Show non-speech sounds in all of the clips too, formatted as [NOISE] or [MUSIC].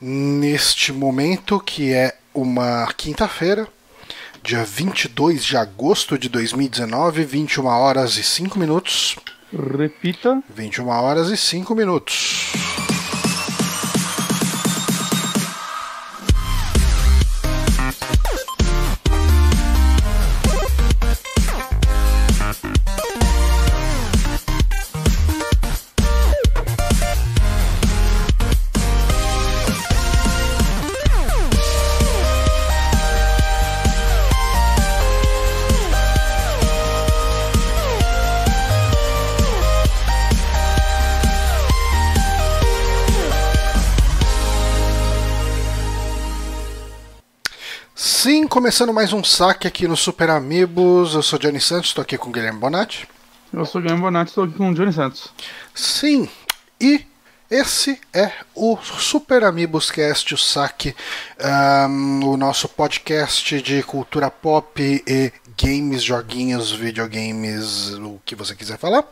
neste momento que é uma quinta-feira, dia 22 de agosto de 2019, 21 horas e 5 minutos. Repita. 21 horas e 5 minutos. Começando mais um saque aqui no Super Amigos. Eu sou Johnny Santos, estou aqui com o Guilherme Bonatti. Eu sou o Guilherme Bonatti, estou aqui com o Johnny Santos. Sim, e esse é o Super Amigos Cast, o saque, um, o nosso podcast de cultura pop e games, joguinhos, videogames, o que você quiser falar.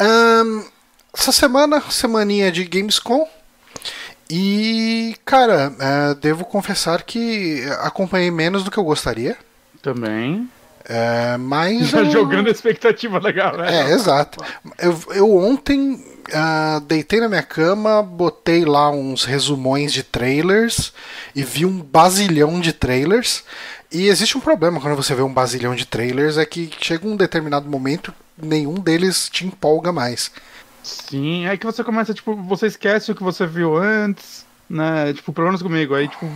Um, essa semana, semaninha de Gamescom. E, cara, é, devo confessar que acompanhei menos do que eu gostaria. Também. É, mas. Já eu... jogando a expectativa da galera. É, exato. Eu, eu ontem uh, deitei na minha cama, botei lá uns resumões de trailers e vi um basilhão de trailers. E existe um problema quando você vê um basilhão de trailers: é que chega um determinado momento, nenhum deles te empolga mais. Sim, é que você começa, tipo, você esquece o que você viu antes, né? Tipo, problemas comigo. Aí, tipo.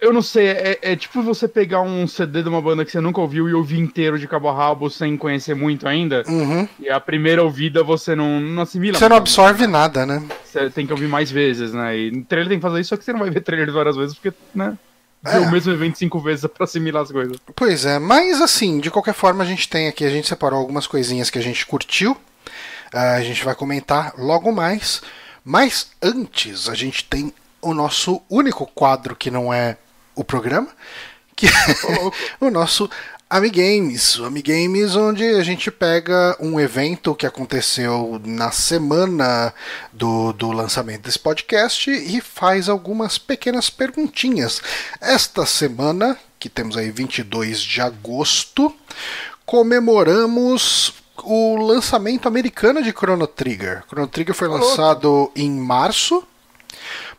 Eu não sei, é, é, tipo você pegar um CD de uma banda que você nunca ouviu e ouvir inteiro de cabo a rabo sem conhecer muito ainda. Uhum. E a primeira ouvida você não, não assimila. Você não absorve nada, né? Você tem que ouvir mais vezes, né? E no trailer tem que fazer isso, só que você não vai ver trailer várias vezes, porque, né? É. o mesmo evento cinco vezes pra assimilar as coisas. Pois é, mas assim, de qualquer forma, a gente tem aqui, a gente separou algumas coisinhas que a gente curtiu. Uh, a gente vai comentar logo mais. Mas antes, a gente tem o nosso único quadro que não é o programa, que [LAUGHS] é o nosso Amigames. O Amigames, onde a gente pega um evento que aconteceu na semana do, do lançamento desse podcast e faz algumas pequenas perguntinhas. Esta semana, que temos aí 22 de agosto, comemoramos o lançamento americano de Chrono Trigger. Chrono Trigger foi lançado em março,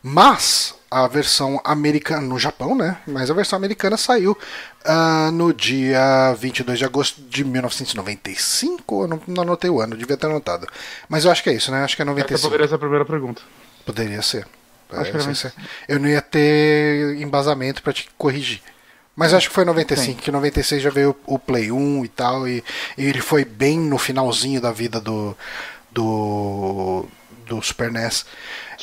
mas a versão americana no Japão, né? Mas a versão americana saiu uh, no dia 22 de agosto de 1995. Eu não, não anotei o ano, devia ter anotado. Mas eu acho que é isso, né? Acho que é 95. Essa poderia ser a primeira pergunta. Poderia ser. Acho é, que ser. Eu não ia ter embasamento para te corrigir. Mas acho que foi 95, Sim. que 96 já veio o Play 1 e tal, e, e, ele foi bem no finalzinho da vida do, do, do Super NES.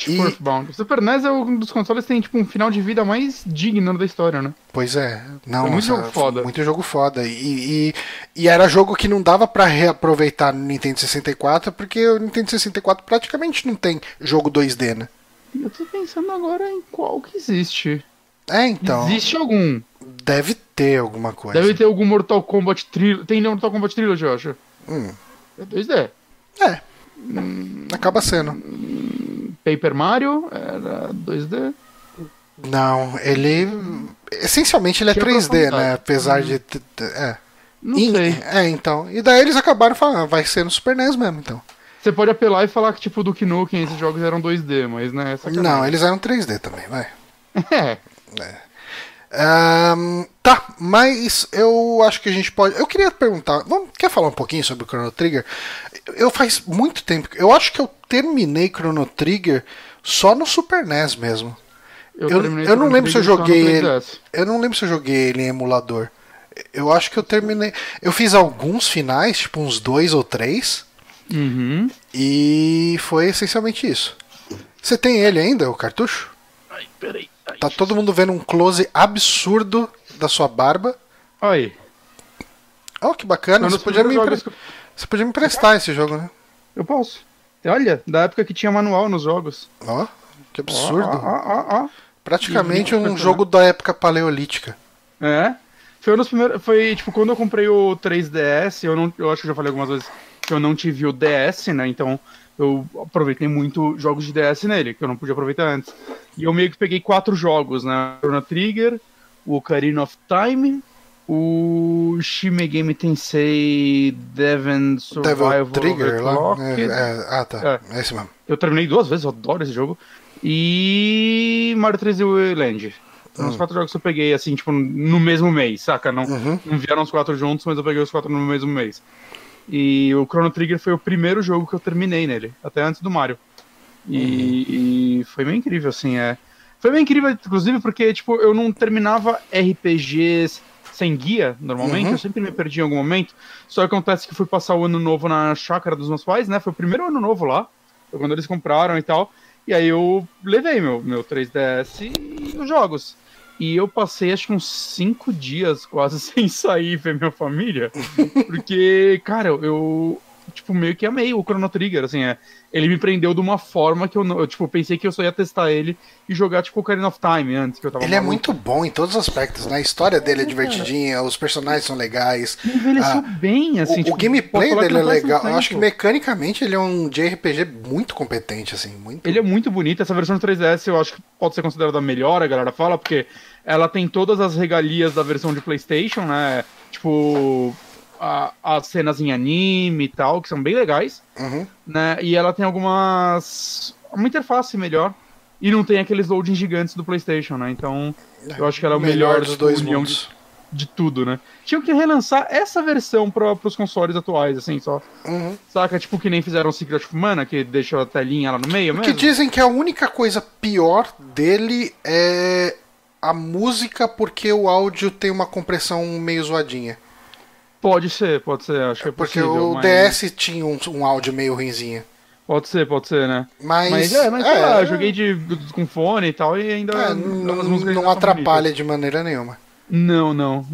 E... bom, o Super NES é um dos consoles que tem tipo, um final de vida mais digno da história, né? Pois é. Não, foi muito jogo foda. Muito jogo foda. E, e, e, era jogo que não dava para reaproveitar no Nintendo 64, porque o Nintendo 64 praticamente não tem jogo 2D, né? Eu tô pensando agora em qual que existe. É, então. Existe algum. Deve ter alguma coisa. Deve ter algum Mortal Kombat Trilogy. Tem Mortal Kombat Trilogy, eu acho. Hum. É 2D. É. Hum, Acaba sendo. Hum, Paper Mario era 2D. Não, ele. Essencialmente ele é 3D, né? Apesar hum. de. É. Não e, sei. É, então. E daí eles acabaram falando, ah, vai ser no Super NES mesmo, então. Você pode apelar e falar que, tipo, do Nukem esses jogos eram 2D, mas, né? É não, eles eram 3D também, vai. [LAUGHS] É. é. Um, tá, mas eu acho que a gente pode. Eu queria perguntar. Vamos, quer falar um pouquinho sobre o Chrono Trigger? Eu faz muito tempo. Eu acho que eu terminei Chrono Trigger só no Super NES mesmo. Eu, eu, eu não lembro se eu joguei ele. Eu não lembro se eu joguei ele em emulador. Eu acho que eu terminei. Eu fiz alguns finais, tipo uns dois ou três. Uhum. E foi essencialmente isso. Você tem ele ainda, o cartucho? Ai, peraí. Tá todo mundo vendo um close absurdo da sua barba. Olha aí. Oh, que bacana. Você podia, me empre... que... Você podia me emprestar esse jogo, né? Eu posso. Olha, da época que tinha manual nos jogos. Ó, oh, que absurdo. Ó, ó, Praticamente um jogo da época paleolítica. É. Foi um dos primeiros. Foi tipo quando eu comprei o 3DS, eu não. Eu acho que já falei algumas vezes que eu não tive o DS, né? Então eu aproveitei muito jogos de DS nele, que eu não podia aproveitar antes. E eu meio que peguei quatro jogos, né? Chrono Trigger, o Ocarina of Time, o Shimegami Tensei Devon Survival Devil Trigger lá? É, é, ah, tá. É. esse mesmo. Eu terminei duas vezes, eu adoro esse jogo. E Mario 3D Land. São os quatro jogos que eu peguei, assim, tipo, no mesmo mês, saca? Não, Uhum. não vieram os quatro juntos, mas eu peguei os quatro no mesmo mês. E o Chrono Trigger foi o primeiro jogo que eu terminei nele, até antes do Mario. E, e foi meio incrível, assim, é. Foi meio incrível, inclusive, porque, tipo, eu não terminava RPGs sem guia, normalmente, Uhum. eu sempre me perdi em algum momento. Só que acontece que fui passar o ano novo na chácara dos meus pais, né? Foi o primeiro ano novo lá, foi quando eles compraram e tal. E aí eu levei meu, meu 3DS e os jogos. E eu passei acho que uns cinco dias quase [LAUGHS] sem sair ver minha família. [LAUGHS] Porque, cara, eu, tipo, meio que amei o Chrono Trigger, assim, é. Ele me prendeu de uma forma que eu não. Eu, tipo, pensei que eu só ia testar ele e jogar, tipo, Ocarina of Time antes, que eu tava Ele é maluco. muito bom em todos os aspectos, né? A história dele é divertidinha, os personagens são legais. Envelheceu Ah, bem, assim. o, tipo, o gameplay dele é legal. Eu acho que mecanicamente ele é um JRPG muito competente, assim. Muito... Ele é muito bonito. Essa versão do 3DS eu acho que pode ser considerada a melhor, a galera fala, porque ela tem todas as regalias da versão de PlayStation, né? Tipo, a- as cenas em anime e tal, que são bem legais, Uhum. né? E ela tem algumas. uma interface melhor. E não tem aqueles loading gigantes do PlayStation, né? Então, eu acho que ela é o melhor, dos tipo, dois mundos. de, de tudo, né? Tinha que relançar essa versão para os consoles atuais, assim, só. Uhum. Saca? Tipo que nem fizeram o Secret of Mana, que deixa a telinha lá no meio Que mesmo. dizem que a única coisa pior dele é a música, porque o áudio tem uma compressão meio zoadinha. Pode ser, pode ser, acho que é Porque possível. o mas- DS tinha um, um áudio meio ruinzinho. Pode ser, pode ser, né? Mas, Mas, é, mas sei lá, eu joguei de, com fone e tal, e ainda. é, as não, não são atrapalha de maneira nenhuma. Não, não.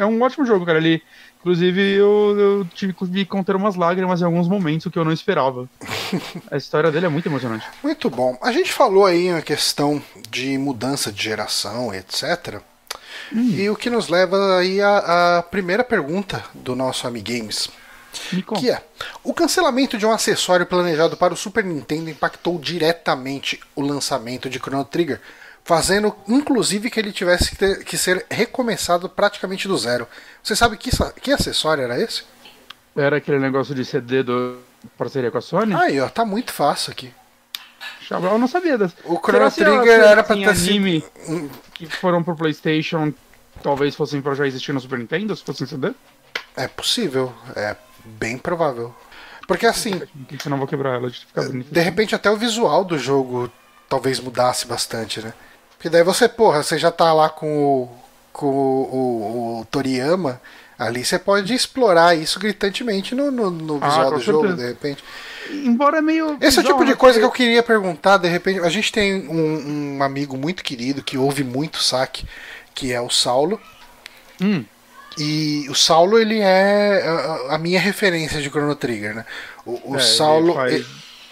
É um ótimo jogo, cara. Ele, inclusive, eu, eu tive que conter umas lágrimas em alguns momentos, que eu não esperava. [LAUGHS] A história dele é muito emocionante. Muito bom. A gente falou aí a questão de mudança de geração, etc. E o que nos leva aí à, à primeira pergunta do nosso Amigames. Que é: o cancelamento de um acessório planejado para o Super Nintendo impactou diretamente o lançamento de Chrono Trigger, fazendo inclusive que ele tivesse que, ter- que ser recomeçado praticamente do zero. Você sabe que, que acessório era esse? Era aquele negócio de CD do parceria com a Sony? Aí, ó, tá muito fácil aqui. Eu não sabia dessa. O Chrono Trigger era pra ter sido- anime Hum, que foram pro PlayStation talvez fossem pra já existir no Super Nintendo, se fossem CD? É possível, é bem provável. Porque assim, eu não vou quebrar ela de ficar bonito? de repente até o visual do jogo talvez mudasse bastante, né? Porque daí você, porra, você já tá lá com o, com o, o- o Toriyama, ali você pode explorar isso gritantemente no, no, no Ah, visual com do jogo, certeza. de repente. Embora é meio. Esse é o tipo de né? coisa que eu queria perguntar, de repente. A gente tem um, um amigo muito querido que ouve muito saque, que é o Saulo. Hum, E o Saulo, ele é a, a minha referência de Chrono Trigger, né? O, o É, ele Saulo. faz- ele-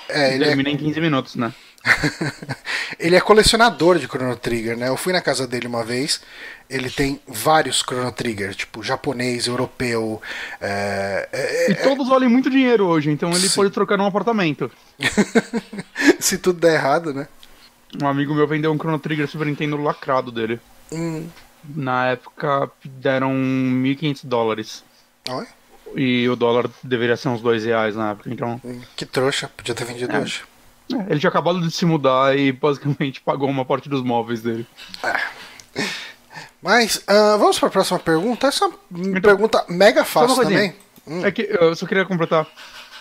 é, ele é termina em 15 minutos, né? [LAUGHS] ele é colecionador de Chrono Trigger, né? Eu fui na casa dele uma vez. Ele tem vários Chrono Trigger, tipo japonês, europeu. é, é, E todos valem muito dinheiro hoje, então ele Sim. pode trocar num apartamento. [LAUGHS] se tudo der errado, né? Um amigo meu vendeu um Chrono Trigger Super Nintendo lacrado dele. Hum, Na época deram 1.500 dólares. olha, E o dólar deveria ser uns 2 reais na época, então. hum, que trouxa, podia ter vendido É. hoje. é, ele tinha acabado de se mudar e basicamente [LAUGHS] pagou uma parte dos móveis dele. Mas ah, vamos para a próxima pergunta. Essa é uma pergunta mega fácil também. Hum. É que eu só queria completar.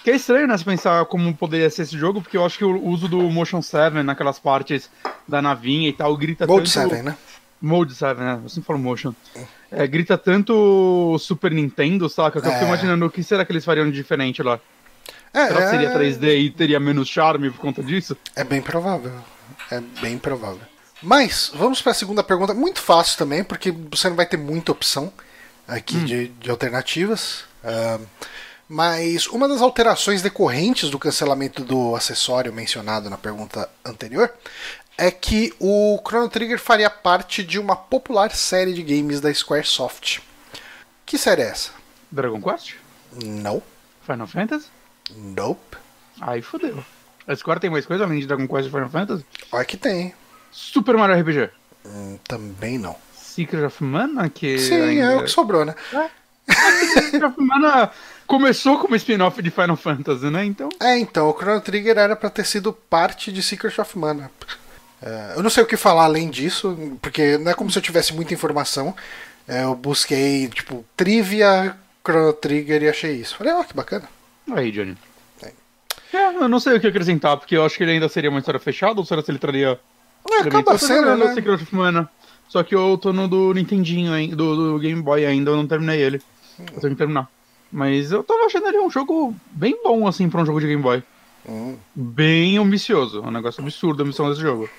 Que é estranho, né, se pensar como poderia ser esse jogo, porque eu acho que o uso do Motion 7 naquelas partes da navinha e tal grita Mode tanto... 7, né? Mode 7, né? Eu sempre falo Motion. É, grita tanto Super Nintendo, saca? Que eu fico É. imaginando o que será que eles fariam de diferente lá. É, Será que seria é- 3D e teria menos charme por conta disso? É bem provável. É bem provável. Mas, vamos para a segunda pergunta. Muito fácil também, porque você não vai ter muita opção aqui de, de alternativas. Ah, mas uma das alterações decorrentes do cancelamento do acessório mencionado na pergunta anterior é que o Chrono Trigger faria parte de uma popular série de games da Squaresoft. Que série é essa? Dragon Quest? Não. Final Fantasy? Nope. Aí fodeu. A Square tem mais coisa além de Dragon Quest e Final Fantasy? Olha que tem. Super Mario RPG. Hum, também não. Secret of Mana, que. Sim, ainda... é o que sobrou, né? Secret of Mana começou como spin-off de Final Fantasy, né? Então. É, então, o Chrono Trigger era pra ter sido parte de Secret of Mana. É, eu não sei o que falar além disso, porque não é como se eu tivesse muita informação. É, eu busquei, tipo, trivia, Chrono Trigger e achei isso. Falei, ó, que bacana. Aí, Johnny. É, eu não sei o que acrescentar, porque eu acho que ele ainda seria uma história fechada, ou será que ele traria. É, acaba sendo, né? Secret of Mana. Só que eu tô no do Nintendinho, do, do Game Boy ainda, eu não terminei ele. Eu tenho que terminar. Mas eu tava achando ele um jogo bem bom, assim, pra um jogo de Game Boy. Hum. Bem ambicioso. É um negócio absurdo a missão desse jogo.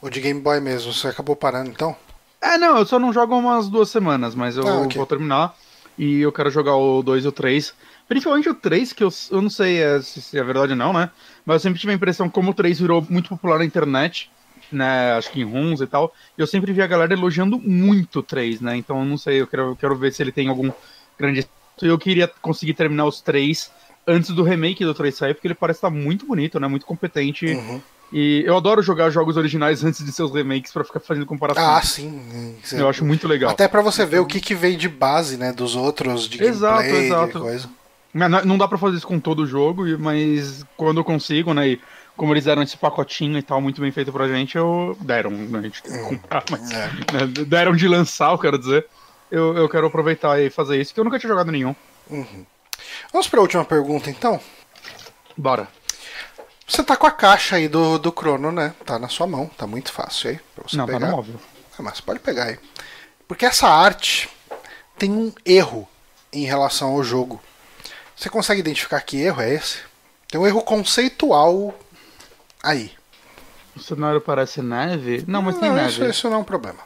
O de Game Boy mesmo, você acabou parando então? É, não, eu só não jogo umas duas semanas, mas eu Ah, ok. vou terminar. E eu quero jogar o 2 e o 3. Principalmente o 3, que eu, eu não sei é, se, se é verdade ou não, né? Mas eu sempre tive a impressão como o 3 virou muito popular na internet, né? Acho que em runs e tal. E eu sempre vi a galera elogiando muito o 3, né? Então eu não sei, eu quero, eu quero ver se ele tem algum grande. Eu queria conseguir terminar os 3 antes do remake do 3 sair, porque ele parece estar muito bonito, né? Muito competente. Uhum. E eu adoro jogar jogos originais antes de seus remakes pra ficar fazendo comparação. Ah, sim. Isso é- eu acho muito legal. Até pra você ver o que, que veio de base, né? Dos outros, de Exato, gameplay, exato. coisa. Não- dá pra fazer isso com todo o jogo, mas quando eu consigo, né? E como eles deram esse pacotinho e tal, muito bem feito pra gente, eu. Deram, né? A gente tem que comprar, mas. É. né, Deram de lançar, eu quero dizer. Eu, eu quero aproveitar e fazer isso, que eu nunca tinha jogado nenhum. Vamos pra última pergunta então. Bora. Você tá com a caixa aí do, do Crono, né? Tá na sua mão, tá muito fácil aí pra você não, pegar. tá no móvel. Ah, mas pode pegar aí. Porque essa arte tem um erro em relação ao jogo. Você consegue identificar que erro é esse? Tem um erro conceitual aí. O cenário parece neve? Não, mas tem não, neve. isso, isso não é um problema.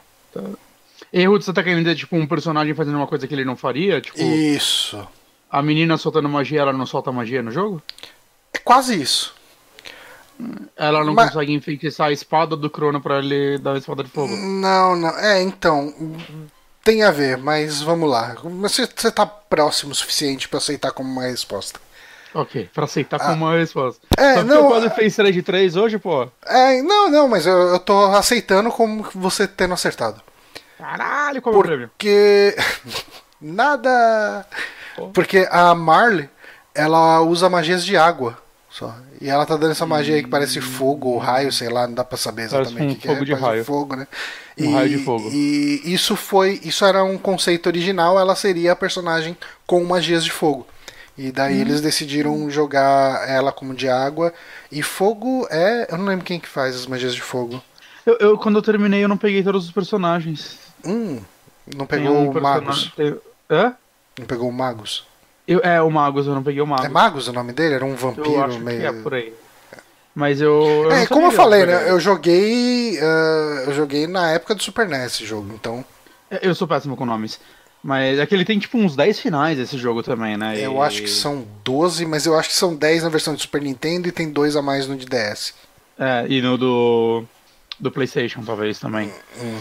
Erro de você tá querendo dizer, tipo, um personagem fazendo uma coisa que ele não faria? Tipo, Isso. a menina soltando magia, ela não solta magia no jogo? É quase isso. Ela não Mas- consegue enfeitiçar a espada do Crono pra ele dar a espada de fogo? Não, não. É, então. Tem a ver, mas vamos lá. Você, você tá próximo o suficiente pra aceitar como uma resposta. Ok, pra aceitar como uma resposta. Ah. É, Só que não, eu quase a- fez 3 de 3 hoje, pô. É, não, não, mas eu, eu tô aceitando como você tendo acertado. Caralho, qual é o prêmio? Porque. [LAUGHS] Nada. Porque a Marley, ela usa magias de água. Só. E ela tá dando essa magia aí que parece fogo ou raio, sei lá, não dá pra saber exatamente um o que, que fogo é. de raio. fogo, né? Um raio de fogo. E isso foi. Isso era um conceito original, ela seria a personagem com magias de fogo. E daí Hum. eles decidiram jogar ela como de água. E fogo é. Eu não lembro quem que faz as magias de fogo. Eu, eu, quando eu terminei, eu não peguei todos os personagens. Hum. Não pegou um o Magus. tem- Hã? Não pegou o Magus. Eu, é, o Magus, eu não peguei o Magus. É Magus o nome dele? Era um vampiro meio. é por aí. Mas eu. eu É, como eu falei, né? Eu joguei. ah, eu joguei na época do Super NES esse jogo, então. Eu sou péssimo com nomes. Mas é que ele tem tipo uns 10 finais esse jogo também, né? Eu E- acho que são 12, mas eu acho que são 10 na versão de Super Nintendo e tem dois a mais no de DS. É, e no do. Do PlayStation, talvez também. Uhum.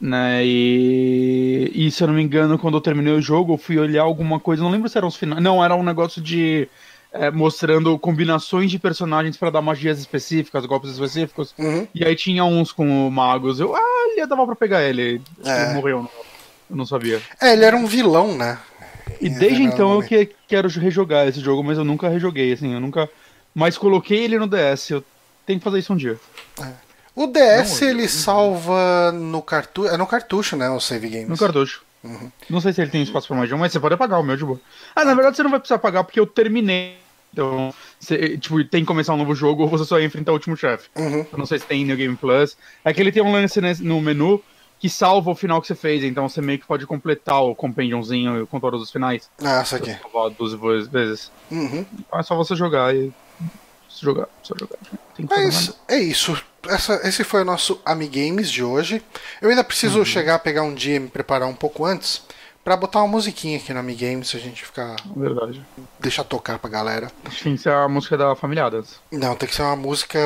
Né, e, e se eu não me engano, quando eu terminei o jogo, eu fui olhar alguma coisa, não lembro se eram os finais. Não, era um negócio de. é, mostrando combinações de personagens pra dar magias específicas, golpes específicos. Uhum. E aí tinha uns com o Magus. Eu, ah, ele dava pra pegar ele. É. Ele morreu, eu não sabia. É, ele era um vilão, né? E desde então eu que, quero rejogar esse jogo, mas eu nunca rejoguei, assim, eu nunca. Mas coloquei ele no DS, eu tenho que fazer isso um dia. O DS Não, ele salva no cartucho. É no cartucho, né? O save games. No cartucho. Uhum. Não sei se ele tem espaço pra mais de um, mas você pode apagar o meu de boa. Ah, na verdade você não vai precisar pagar porque eu terminei. Então, você, tipo, tem que começar um novo jogo ou você só ia enfrentar o último chefe. Uhum. Eu não sei se tem New Game Plus. É que ele tem um lance no menu que salva o final que você fez, então você meio que pode completar o compendionzinho com todos os finais. Ah, isso aqui. Salvar 12 vezes. Uhum. Então é só você jogar e. Se jogar, só jogar. Mas nada. é isso. Essa, esse foi o nosso Amigames de hoje. Eu ainda preciso Uhum. chegar pegar um dia e me preparar um pouco antes pra botar uma musiquinha aqui no Amigames se a gente ficar. Verdade. deixar tocar pra galera. Tem que ser a música da Familiadas. Não, tem que ser uma música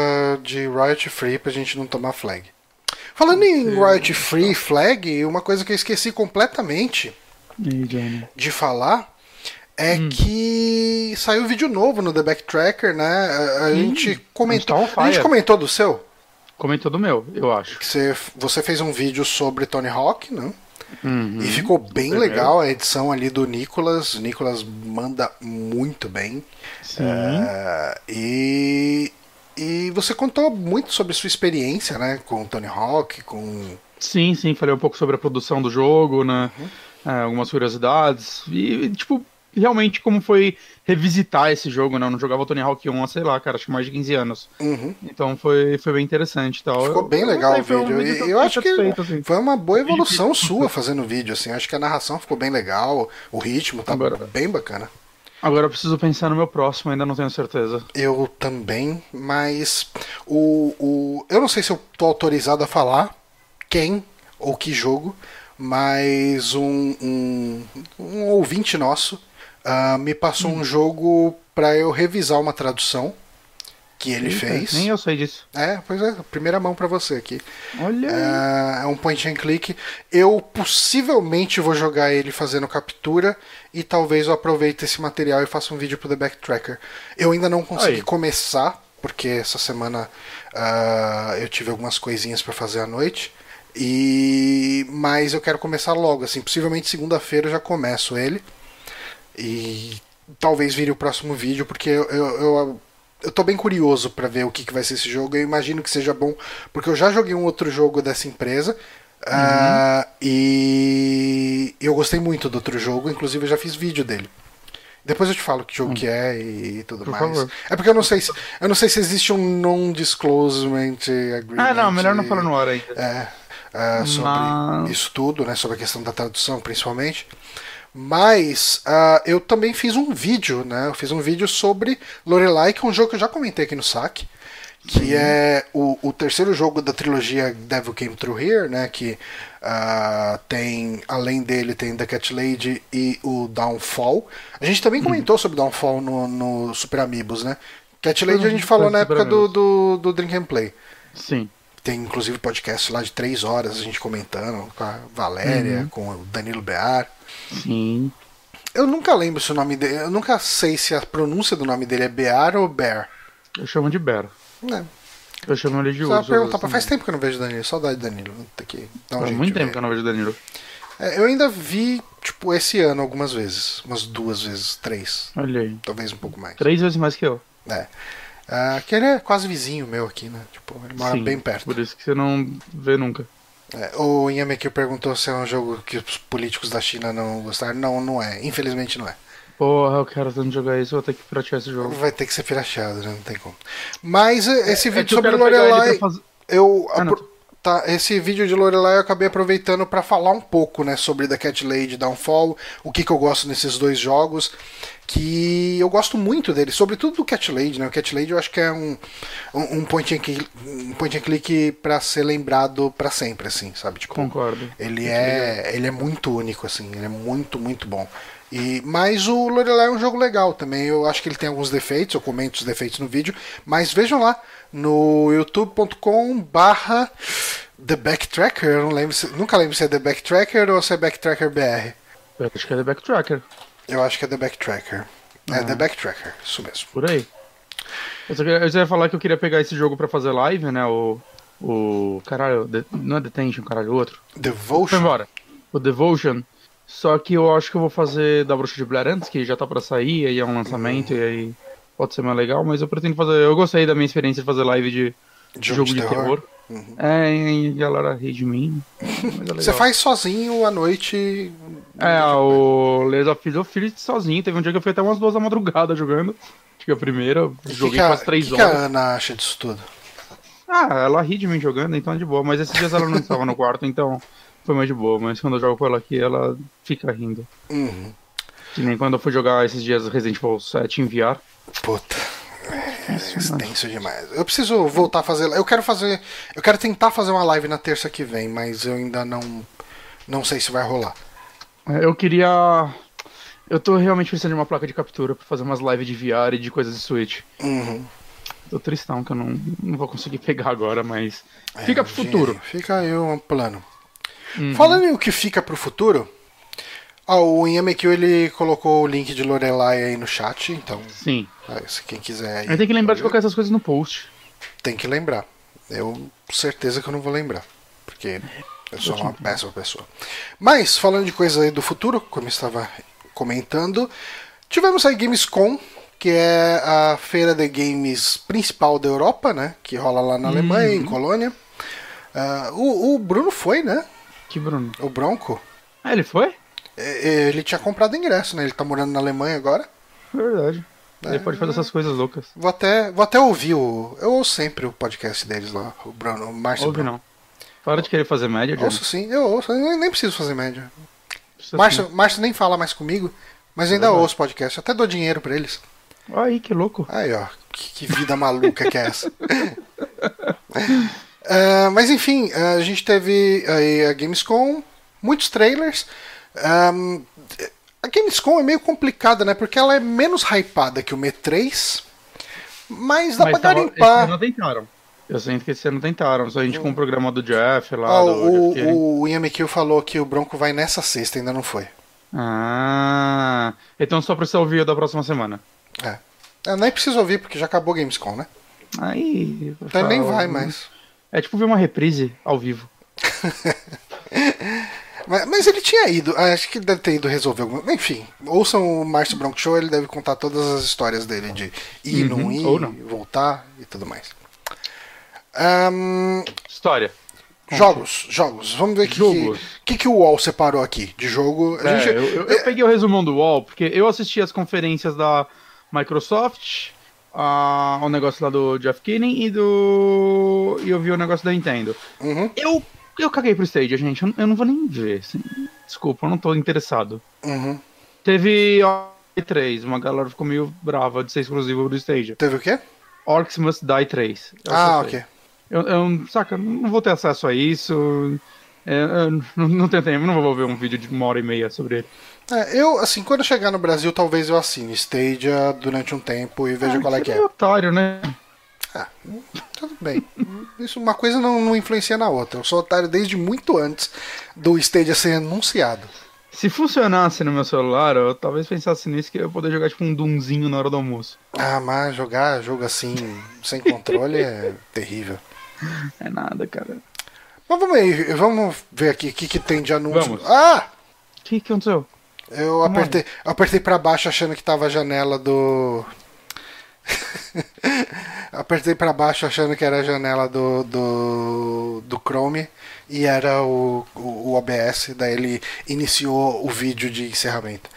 de royalty free pra gente não tomar flag. Falando em royalty free flag, uma coisa que eu esqueci completamente E aí, de falar é Hum. que saiu vídeo novo no The Backtracker, né? A, a gente comentou. a A gente tá on gente comentou do seu? Comentou do meu, eu acho. Que você, você fez um vídeo sobre Tony Hawk, né? Uhum. E ficou bem legal a edição ali do Nicolas. O Nicolas manda muito bem. Sim. É, e, e você contou muito sobre sua experiência, né? Com o Tony Hawk, com. Sim, sim, falei um pouco sobre a produção do jogo, né? Uhum. É, algumas curiosidades. E, tipo, realmente como foi revisitar esse jogo, né? Eu não jogava Tony Hawk 1 há, sei lá, cara, acho que mais de 15 anos. Uhum. Então foi, foi bem interessante e tal. Ficou bem eu legal o foi um vídeo. eu acho que assim. foi uma boa Vídeo evolução [LAUGHS] sua fazendo o vídeo, assim. Acho que a narração ficou bem legal, o ritmo tá Agora- bem bacana. Agora eu preciso pensar no meu próximo, ainda não tenho certeza. Eu também, mas o, o eu não sei se eu tô autorizado a falar quem ou que jogo, mas um, um, um ouvinte nosso ah, me passou Hum. um jogo para eu revisar uma tradução que ele Eita, fez. Nem eu sei disso. É, pois é, primeira mão para você aqui. Olha. É, é um point and click. Eu possivelmente vou jogar ele fazendo captura e talvez eu aproveite esse material e faça um vídeo pro The Backtracker. Eu ainda não consegui Aí. começar, porque essa semana ah, eu tive algumas coisinhas para fazer à noite. E mas eu quero começar logo, assim, possivelmente segunda-feira eu já começo ele. E talvez vire o próximo vídeo, porque eu, eu, eu, eu tô bem curioso pra ver o que, que vai ser esse jogo. Eu imagino que seja bom, porque eu já joguei um outro jogo dessa empresa. ah, e eu gostei muito do outro jogo, inclusive eu já fiz vídeo dele. Depois eu te falo que jogo que é e tudo Por mais. favor. É porque eu não sei se eu não sei se existe um non-disclosement agreement. Ah, não, melhor não falar no ar ainda. é, ah, sobre Mas- isso tudo, né? Sobre a questão da tradução, principalmente. Mas ah, eu também fiz um vídeo, né? Eu fiz um vídeo sobre Lorelai, que é um jogo que eu já comentei aqui no saque. Que é o, o terceiro jogo da trilogia Devil Came Through Here, né? Que ah, tem, além dele, tem The Cat Lady e o Downfall. A gente também comentou sobre Downfall no, no Super Amigos, né? Cat Lady a gente falou na época do, do, do Drink and Play. Sim. Tem inclusive podcast lá de três horas a gente comentando com a Valéria, Uhum. com o Danilo Bear. Sim. Eu nunca lembro se o nome dele. Eu nunca sei se a pronúncia do nome dele é Bear ou Bear. Eu chamo de Bear. Né? Eu chamo ele de Só uso. perguntar, pra- assim. faz tempo que eu não vejo o Danilo, saudade do Danilo. Tem que dar um Faz jeito muito tempo ver. que eu não vejo o Danilo. É, eu ainda vi, tipo, esse ano algumas vezes. Umas duas vezes, três. Olha aí. Talvez um pouco mais. Três vezes mais que eu. É. Ah, que ele é quase vizinho meu aqui, né? Tipo, ele mora Sim, bem perto. Por isso que você não vê nunca. É, o Yameki perguntou se é um jogo que os políticos da China não gostaram. Não, não é. Infelizmente não é. Porra, eu quero tanto jogar isso, vou ter que piratear esse jogo. Vai ter que ser pirateado, né? Não tem como. Mas eh, esse É vídeo que eu sobre Lorelai, fazer- eu Ah, apro- tá, esse vídeo de Lorelai eu acabei aproveitando pra falar um pouco, né, sobre The Cat Lady Downfall, o que que eu gosto nesses dois jogos, que eu gosto muito dele, sobretudo do Cat Lady, né? O Cat Lady eu acho que é um um, um point and click, um point and click para ser lembrado pra sempre, assim, sabe? Tipo, Concordo. ele é, ele é muito único, assim, ele é muito, muito bom. E, mas o Lorelai é um jogo legal também. Eu acho que ele tem alguns defeitos, eu comento os defeitos no vídeo, mas vejam lá no youtube.com barra The Backtracker, eu não lembro se, nunca lembro se é The Backtracker ou se é Backtracker BR. Eu acho que é The Backtracker. Eu acho que é The Backtracker. É Ah. The Backtracker, isso mesmo. Por aí. Eu só, queria, eu só ia falar que eu queria pegar esse jogo pra fazer live, né? O. O. Caralho, The- não é Detention, caralho, o outro. Foi Devotion. embora. O Devotion. Só que eu acho que eu vou fazer da Bruxa de Blair antes, que já tá pra sair, aí é um lançamento, e aí pode ser mais legal, mas eu pretendo fazer. Eu gostei da minha experiência de fazer live de Jogo, jogo, de, terror. É, e a galera ri de mim. é Você faz sozinho à noite. É, o Layers of Fear eu fiz sozinho. Teve um dia que eu fui até umas duas da madrugada jogando. Acho que a primeira, que joguei que quase três o que que a horas. Ana acha disso tudo? Ah, ela ri de mim jogando, então é de boa. Mas esses dias ela não estava no quarto, então foi mais de boa. Mas quando eu jogo com ela aqui, ela fica rindo. Uhum. Que nem quando eu fui jogar esses dias Resident Evil 7 em VR. Puta. É extenso demais. Eu preciso voltar a fazer. Eu quero fazer. Eu quero tentar fazer uma live na terça que vem, mas eu ainda não. Não sei se vai rolar. É, Eu queria. Eu tô realmente precisando de uma placa de captura pra fazer umas lives de VR e de coisas de Switch. Uhum. Tô tristão que eu não, não vou conseguir [LAUGHS] pegar agora, mas. É, Fica pro futuro. Fica aí um plano. Uhum. Falando em o que fica pro futuro, Ah, o Inhamekyu ele colocou o link de Lorelai aí no chat, então Sim. ah, se quem quiser aí. Tenho que lembrar de colocar essas coisas no post. Tem que lembrar. Eu certeza que eu não vou lembrar. Porque eu sou uma péssima pessoa. Mas, falando de coisas aí do futuro, como eu estava comentando, tivemos a Gamescom, que é a feira de games principal da Europa, né? Que rola lá na Alemanha, em Colônia. Ah, o, o Bruno foi, né? Que Bruno. O Bronco. Ah, ele foi? É, Ele tinha comprado ingresso, né? Ele tá morando na Alemanha agora. Verdade. Ele pode fazer essas coisas loucas. Vou até, vou até ouvir o. Eu ouço sempre o podcast deles lá, o Bruno, o Márcio Ouve Bruno. não. Para de querer fazer média, Johnny. Ouço sim, eu ouço, eu nem preciso fazer média. Precisa Márcio, sim. Márcio nem fala mais comigo, mas ainda verdade. ouço podcast, até dou dinheiro pra eles. Aí, que louco. Aí, ó, que, que vida maluca que é essa. Ah, [LAUGHS] mas enfim, a gente teve aí a Gamescom, muitos trailers. Ahm, a Gamescom é meio complicada, né? Porque ela é menos hypada que o Me3, mas dá Mas pra tava- garimpar. ano tentaram. Eu sinto que esse ano tentaram. Só a gente com o programa do Jeff lá. Ó, do o, Jeff o Yamekil falou que o Bronco vai nessa sexta, ainda não foi. Ah, então só precisa ouvir o da próxima semana. É. Eu nem preciso ouvir, porque já acabou Gamescom, né? Aí. Então ele nem vai mais. É tipo ver uma reprise ao vivo. [LAUGHS] Mas, mas ele tinha ido, ah, acho que deve ter ido resolver alguma. Enfim, ouçam o Márcio Bronco Show, ele deve contar todas as histórias dele de ir, Uhum, não ir, voltar e tudo mais. Ahn, História. jogos, jogos. Vamos ver o que, que, que o UOL separou aqui de jogo. A É, gente- eu, eu- eu peguei o resumão do UOL, porque eu assisti as conferências da Microsoft, a, o negócio lá do Jeff Keighley e do. E eu vi o negócio da Nintendo. Uhum, Eu, eu caguei pro Stadia, gente. Eu, não- eu não vou nem ver. assim. Desculpa, eu não tô interessado. uhum. Teve E3, uma galera ficou meio brava de ser exclusivo do Stadia. Teve o quê? Orcs Must Die 3. Eu Ah, ok. Eu, eu, saca, não vou ter acesso a isso. É, eu não, tenho tempo, não vou ver um vídeo de uma hora e meia sobre ele. É, eu, assim, quando eu chegar no Brasil, talvez eu assine Stadia durante um tempo e veja Ah, qual é que é. meio otário, né? Ah, tudo bem. Isso, uma coisa não, não influencia na outra. Eu sou otário desde muito antes do Stadia ser anunciado. Se funcionasse no meu celular, eu talvez pensasse nisso que eu ia poder jogar tipo um Doomzinho na hora do almoço. Ah, mas jogar jogo assim, sem controle, é [LAUGHS] terrível. [LAUGHS] É nada, cara. Mas vamos aí, vamos ver aqui o que, que tem de anúncio. Vamos. Ah! O que, que aconteceu? Eu apertei, eu apertei pra baixo achando que tava a janela do. [LAUGHS] apertei pra baixo achando que era a janela do, do, do Chrome e era o, o, o OBS, daí ele iniciou o vídeo de encerramento.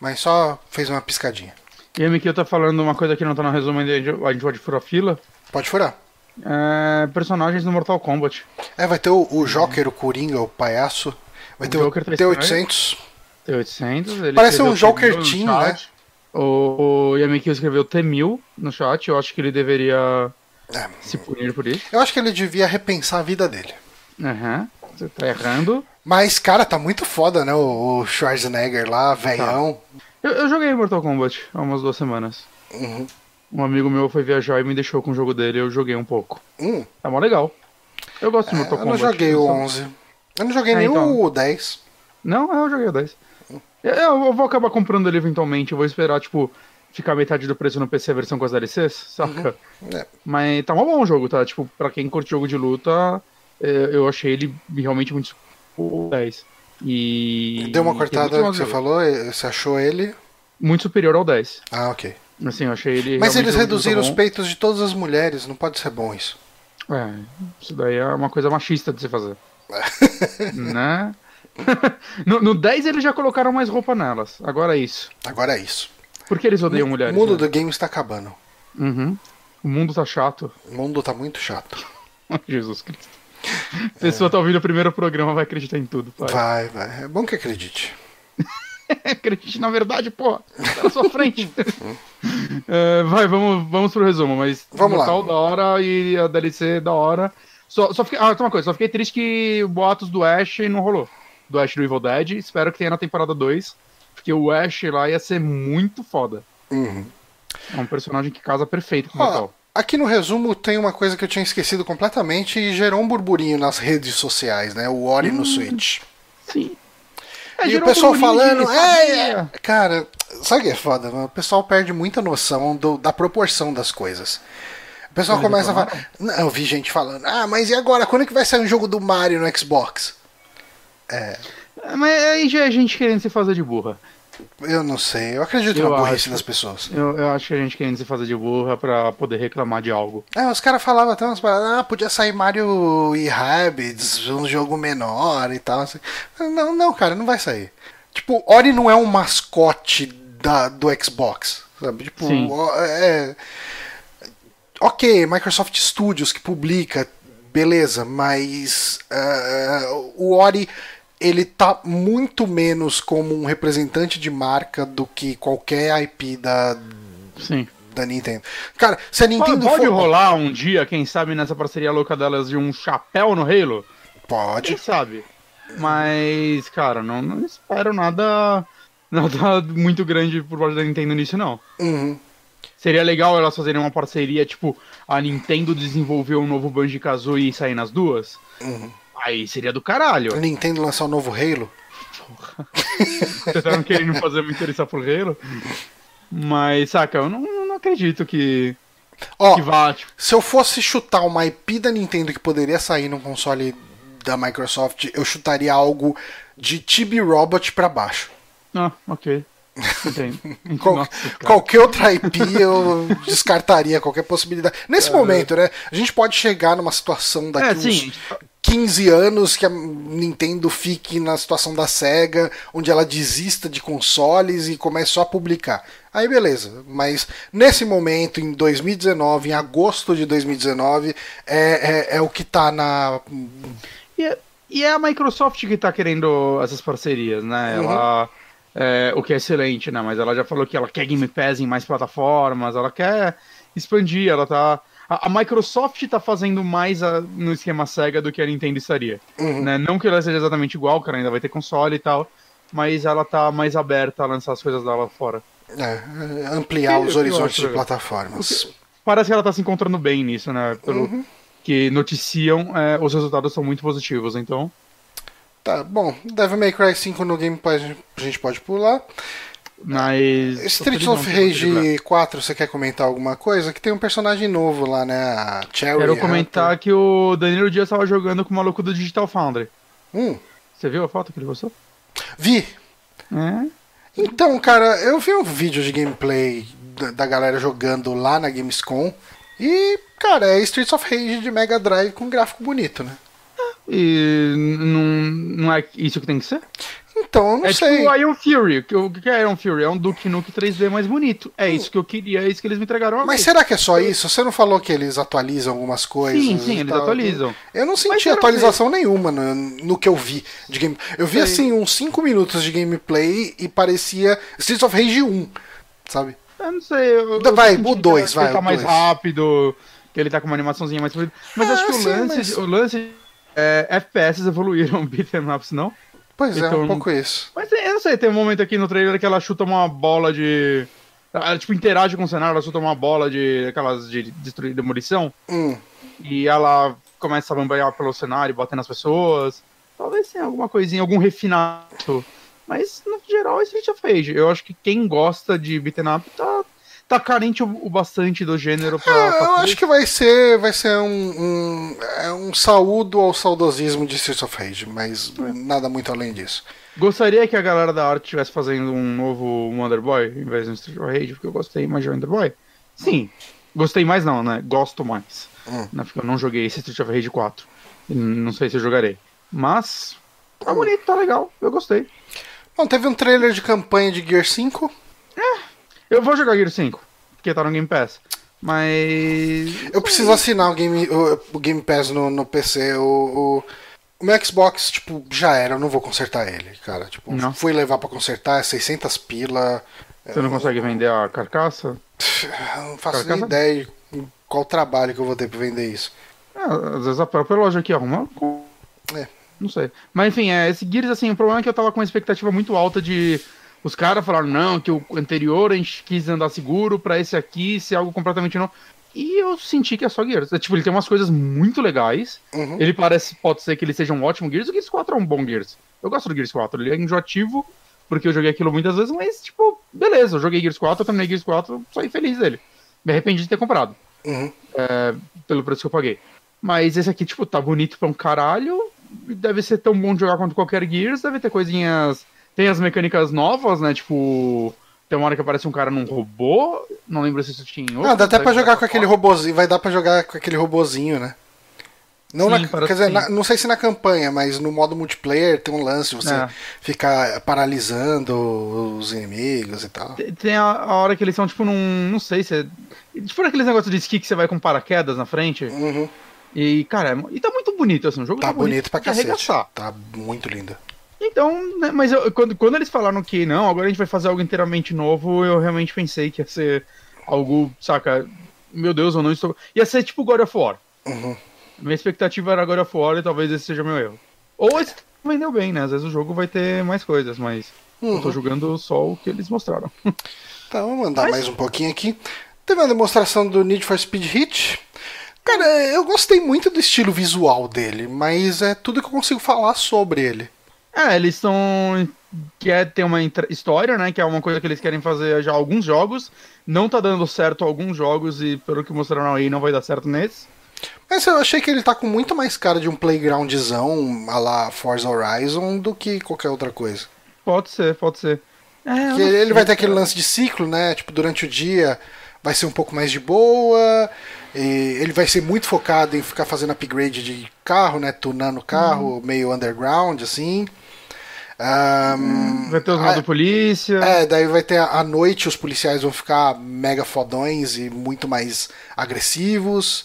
Mas só fez uma piscadinha. E a Miki tá falando uma coisa que não tá no resumo ainda, a gente- a gente pode furar fila. Pode furar. É, personagens do Mortal Kombat. É, vai ter o, o Joker, o Coringa, o palhaço. Vai O ter Joker o tá estranho. T800. T800. Ele Parece um Joker T1000 no Team, chat. O, o Yamiki escreveu T1000 no chat. Eu acho que ele deveria É, se punir por isso. eu acho que ele devia repensar a vida dele. Aham. Você tá errando. Mas, cara, tá muito foda, né? O, o Schwarzenegger lá, velhão. Eu, eu joguei Mortal Kombat há umas duas semanas. Uhum. Um amigo meu foi viajar e me deixou com o jogo dele. Eu joguei um pouco. Hum, Tá mó legal. Eu gosto de Mortal eu não Kombat. joguei o só- 11. Eu não joguei É, nem então. o 10. Não, é, eu joguei o 10. Eu, eu vou acabar comprando ele eventualmente. Eu vou esperar, tipo, ficar metade do preço no PC a versão com as DLCs, saca? É. Mas tá um bom o jogo, tá? Tipo, pra quem curte jogo de luta, é, eu achei ele realmente muito o 10. E. Deu uma cortada que você falou, você achou ele. Muito superior ao 10. Ah, ok. Assim, eu achei ele. Mas eles reduziram os peitos de todas as mulheres, não pode ser bom isso. É, isso daí é uma coisa machista de se fazer. [LAUGHS] né? [LAUGHS] no, no 10 eles já colocaram mais roupa nelas. Agora é isso. Agora é isso. Por que eles odeiam o mulheres? mundo né? do game está acabando. Uhum. O mundo tá chato. O mundo tá muito chato. [LAUGHS] Jesus Cristo. A pessoa tá ouvindo o primeiro programa, vai acreditar em tudo, pai. Vai, vai. É bom que acredite. [LAUGHS] Acredite na verdade, porra. Tá na sua frente. [LAUGHS] É, vai, vamos, vamos pro resumo, mas Vamos lá. Mortal da hora e a DLC da hora. Só, só fiquei, ah, uma coisa, só fiquei triste que o boatos do Ash não rolou. Do Ash do Evil Dead. Espero que tenha na temporada 2. Porque o Ash lá ia ser muito foda. Uhum. É um personagem que casa perfeito com o Mortal. aqui no resumo tem uma coisa que eu tinha esquecido completamente e gerou um burburinho nas redes sociais, né? O Ori Hum. no Switch. Sim. É, e o pessoal falando, é, é. Cara, sabe o que é foda? mano? O pessoal perde muita noção do- da proporção das coisas. O pessoal Eles começa a falar. Não, eu vi gente falando, ah, mas e agora? Quando é que vai sair um jogo do Mario no Xbox? É, Mas aí já é gente querendo se fazer de burra. Eu não sei, eu acredito Eu na burrice acho. das pessoas. Eu, eu acho que a gente querendo se fazer de burra pra poder reclamar de algo. É, os caras falavam até umas paradas, ah, podia sair Mario e Rabbids, um jogo menor e tal. assim. Não, não, cara, não vai sair. Tipo, Ori não é um mascote da, do Xbox, sabe? Tipo, Sim. é. Ok, Microsoft Studios que publica, beleza, mas ah, o Ori ele tá muito menos como um representante de marca do que qualquer IP da, Sim. da Nintendo. Cara, se a Pode, Nintendo pode for... rolar um dia, quem sabe, nessa parceria louca delas de um chapéu no Halo? Pode. Quem sabe? Mas, cara, não, não espero nada, nada [LAUGHS] muito grande por parte da Nintendo nisso, não. Uhum. Seria legal elas fazerem uma parceria, tipo, a Nintendo desenvolver um novo Banjo-Kazooie e sair nas duas? Uhum. Aí seria do caralho. A Nintendo lançar o novo Halo? [LAUGHS] Vocês estavam querendo fazer me interessar por Halo? Mas, saca, eu não, não acredito que, Ó, que vá, tipo, se eu fosse chutar uma IP da Nintendo que poderia sair num console da Microsoft, eu chutaria algo de Chibi Robot pra baixo. ah, ok. [LAUGHS] Qual- qualquer outra IP eu [LAUGHS] descartaria qualquer possibilidade. Nesse momento, né? A gente pode chegar numa situação daqui É, uns sim. 15 anos que a Nintendo fique na situação da SEGA, onde ela desista de consoles e comece só a publicar. Aí beleza, mas nesse momento, em 2019, em agosto de 2019, é, é, é o que tá na. E é, e é a Microsoft que tá querendo essas parcerias, né? Uhum. É, o que é excelente, né? Mas ela já falou que ela quer Game Pass em mais plataformas, ela quer expandir, ela tá. A, a Microsoft tá fazendo mais a- no esquema Sega do que a Nintendo estaria. Uhum. Né? Não que ela seja exatamente igual, cara, ainda vai ter console e tal. Mas ela tá mais aberta a lançar as coisas dela fora. é, ampliar Eu- os horizontes de plataformas. Parece que ela tá se encontrando bem nisso, né? Pelo Uhum. que noticiam, é, os resultados são muito positivos, então. Tá, bom, Devil May Cry 5 no Game Pass a gente pode pular. Mas. Streets tô of Rage 4, você quer comentar alguma coisa? Que tem um personagem novo lá, né? A Cherry. Quero comentar Hunter. que o Danilo Dias estava jogando com o maluco do Digital Foundry. Hum, Você viu a foto que ele postou? vi. É. Então, cara, eu vi um vídeo de gameplay da, da galera jogando lá na Gamescom. E, cara, é Streets of Rage de Mega Drive com gráfico bonito, né? E não, não é isso que tem que ser? Então, eu não é sei. tipo o Iron Fury. que O que é Iron Fury? É um Duke Nuke 3D mais bonito. É isso que eu queria, é isso que eles me entregaram agora. Mas será que é só isso? Você não falou que eles atualizam algumas coisas? Sim, sim, eles tal? atualizam. Eu não senti atualização nenhuma no, no que eu vi de game. Eu vi Sei. assim uns 5 minutos de gameplay e parecia Streets of Rage 1, sabe? Eu não sei. Eu, eu vai, senti o que dois, ele vai, tá mais dois. rápido, que ele tá com uma animaçãozinha mais. Mas Ah, acho que o sim, lance, mas- o lance é, FPS evoluíram beat'em ups, não? Pois é, Então- um pouco isso. Mas tem- eu não sei, tem um momento aqui no trailer que ela chuta uma bola de. Ela, tipo, interage com o cenário, ela chuta uma bola de. aquelas de destruir demolição. Hum. E ela começa a bambanhar pelo cenário, batendo nas pessoas. Talvez tenha alguma coisinha, algum refinamento. Mas, no geral, é Street of Rage. Eu acho que quem gosta de beat'em up tá, tá carente o, bastante do gênero pra. É, pra eu acho que vai ser, vai ser um, um, é um saúdo ao saudosismo de Streets of Rage, mas nada muito além disso. Gostaria que a galera da arte estivesse fazendo um novo Wonder Boy em vez do Street of Rage, porque eu gostei mais de Wonder Boy. Sim, gostei mais não, né? Gosto mais. Hum. Né? Porque eu não joguei esse Street of Rage 4. E Não sei se eu jogarei. Mas, tá bonito, tá legal. Eu gostei. Bom, teve um trailer de campanha de Gear 5. Eu vou jogar Gear 5, porque tá no Game Pass. Mas. Eu preciso assinar o Game, o, o Game Pass no, no PC. O, o, o meu Xbox, tipo, já era, eu não vou consertar ele, cara. Tipo, Não. fui levar pra consertar, é 600 pila. Você não consegue vender a carcaça? Eu não faço Carcaça? nem ideia de qual trabalho que eu vou ter pra vender isso. É, às vezes a própria loja aqui arruma. É. Não sei. Mas enfim, é, esse Gears, assim, o problema é que eu tava com uma expectativa muito alta de. Os caras falaram, não, que o anterior a gente quis andar seguro pra esse aqui ser algo completamente novo. E eu senti que é só Gears. É, tipo, ele tem umas coisas muito legais. Uhum. Ele parece, pode ser que ele seja um ótimo Gears. O Gears 4 é um bom Gears. Eu gosto do Gears 4. Ele é enjoativo, porque eu joguei aquilo muitas vezes, mas, tipo, beleza. Eu joguei Gears 4, eu terminei Gears 4, saí feliz dele. Me arrependi de ter comprado. Uhum. É, pelo preço que eu paguei. Mas esse aqui, tipo, tá bonito pra um caralho. Deve ser tão bom de jogar quanto qualquer Gears. Deve ter coisinhas. Tem as mecânicas novas, né? Tipo. Tem uma hora que aparece um cara num robô. Não lembro se isso tinha em outro. Ah, dá até pra Daí jogar com aquele robôzinho. Vai dar pra jogar com aquele robôzinho, né? Não Sim, na- dizer, na- não sei se na campanha, mas no modo multiplayer tem um lance de você É. ficar paralisando os inimigos e tal. Tem- Tem a, a hora que eles são, tipo, num. Não sei se é. Tipo aqueles negócios de esqui que você vai com paraquedas na frente. Uhum. E, cara, é- e tá muito bonito, assim. O jogo Tá tá, bonito pra de cacete. arregaçar. Tá muito lindo. Então, né, mas eu- quando, quando eles falaram que não, agora a gente vai fazer algo inteiramente novo, eu realmente pensei que ia ser algo, saca? Meu Deus, eu não estou. Ia ser tipo God of War. Uhum. Minha expectativa era God of War e talvez esse seja meu erro. Ou esse vendeu bem, né? Às vezes o jogo vai ter mais coisas, mas eu tô Uhum. jogando só o que eles mostraram. [LAUGHS] Então, vamos mandar Mas- mais um pouquinho aqui. Teve uma demonstração do Need for Speed Hit. Cara, eu gostei muito do estilo visual dele, mas é tudo que eu consigo falar sobre ele. É, eles estão. Quer ter uma história, né? Que é uma coisa que eles querem fazer já alguns jogos. Não tá dando certo alguns jogos e pelo que mostraram aí não vai dar certo nesse. Mas eu achei que ele tá com muito mais cara de um playgroundzão a la Forza Horizon do que qualquer outra coisa. Pode ser, pode ser. É, ele vai ter aquele lance de ciclo, né? Tipo, durante o dia vai ser um pouco mais de boa. e ele vai ser muito focado em ficar fazendo upgrade de carro, né? Tunando o carro, meio underground, assim. Ahn, Vai ter os modos polícia. É, daí vai ter à noite os policiais vão ficar mega fodões e muito mais agressivos.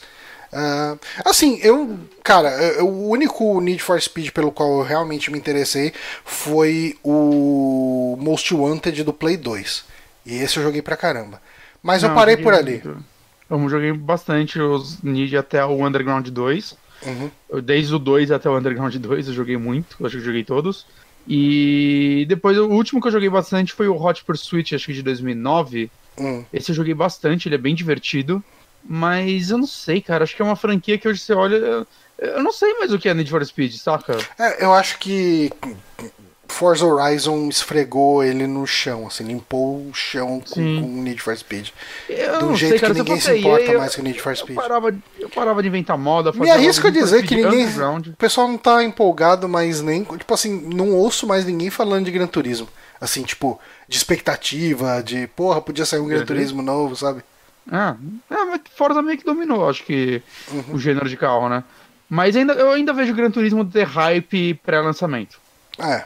Ah, assim, eu. Cara, eu- o único Need for Speed pelo qual eu realmente me interessei foi o Most Wanted do Play 2. E esse eu joguei pra caramba. Mas eu Não, parei joguei por ali. muito. Eu joguei bastante os Need até o Underground 2. Uhum. Eu- Desde o 2 até o Underground 2 eu joguei muito, eu acho que eu joguei todos. E depois o último que eu joguei bastante foi o Hot Pursuit, acho que de 2009. Hum. Esse eu joguei bastante, ele é bem divertido. Mas eu não sei, cara, acho que é uma franquia que hoje você olha. Eu, não sei mais o que é Need for Speed, saca? É, eu acho que Forza Horizon esfregou ele no chão, assim, limpou o chão com, com Need for Speed. Eu De um jeito sei, cara, que ninguém se importa eu- mais que o Need for Speed. Eu parava, eu parava de inventar moda, Me arrisco a dizer que ninguém. O pessoal não tá empolgado mais nem. Tipo assim, não ouço mais ninguém falando de Gran Turismo. Assim, tipo, de expectativa, de porra, podia sair um Gran Uhum. Turismo novo, sabe? Ah, é, mas Forza meio que dominou, acho que, Uhum. o gênero de carro, né? Mas ainda, eu ainda vejo o Gran Turismo ter hype pré-lançamento. É.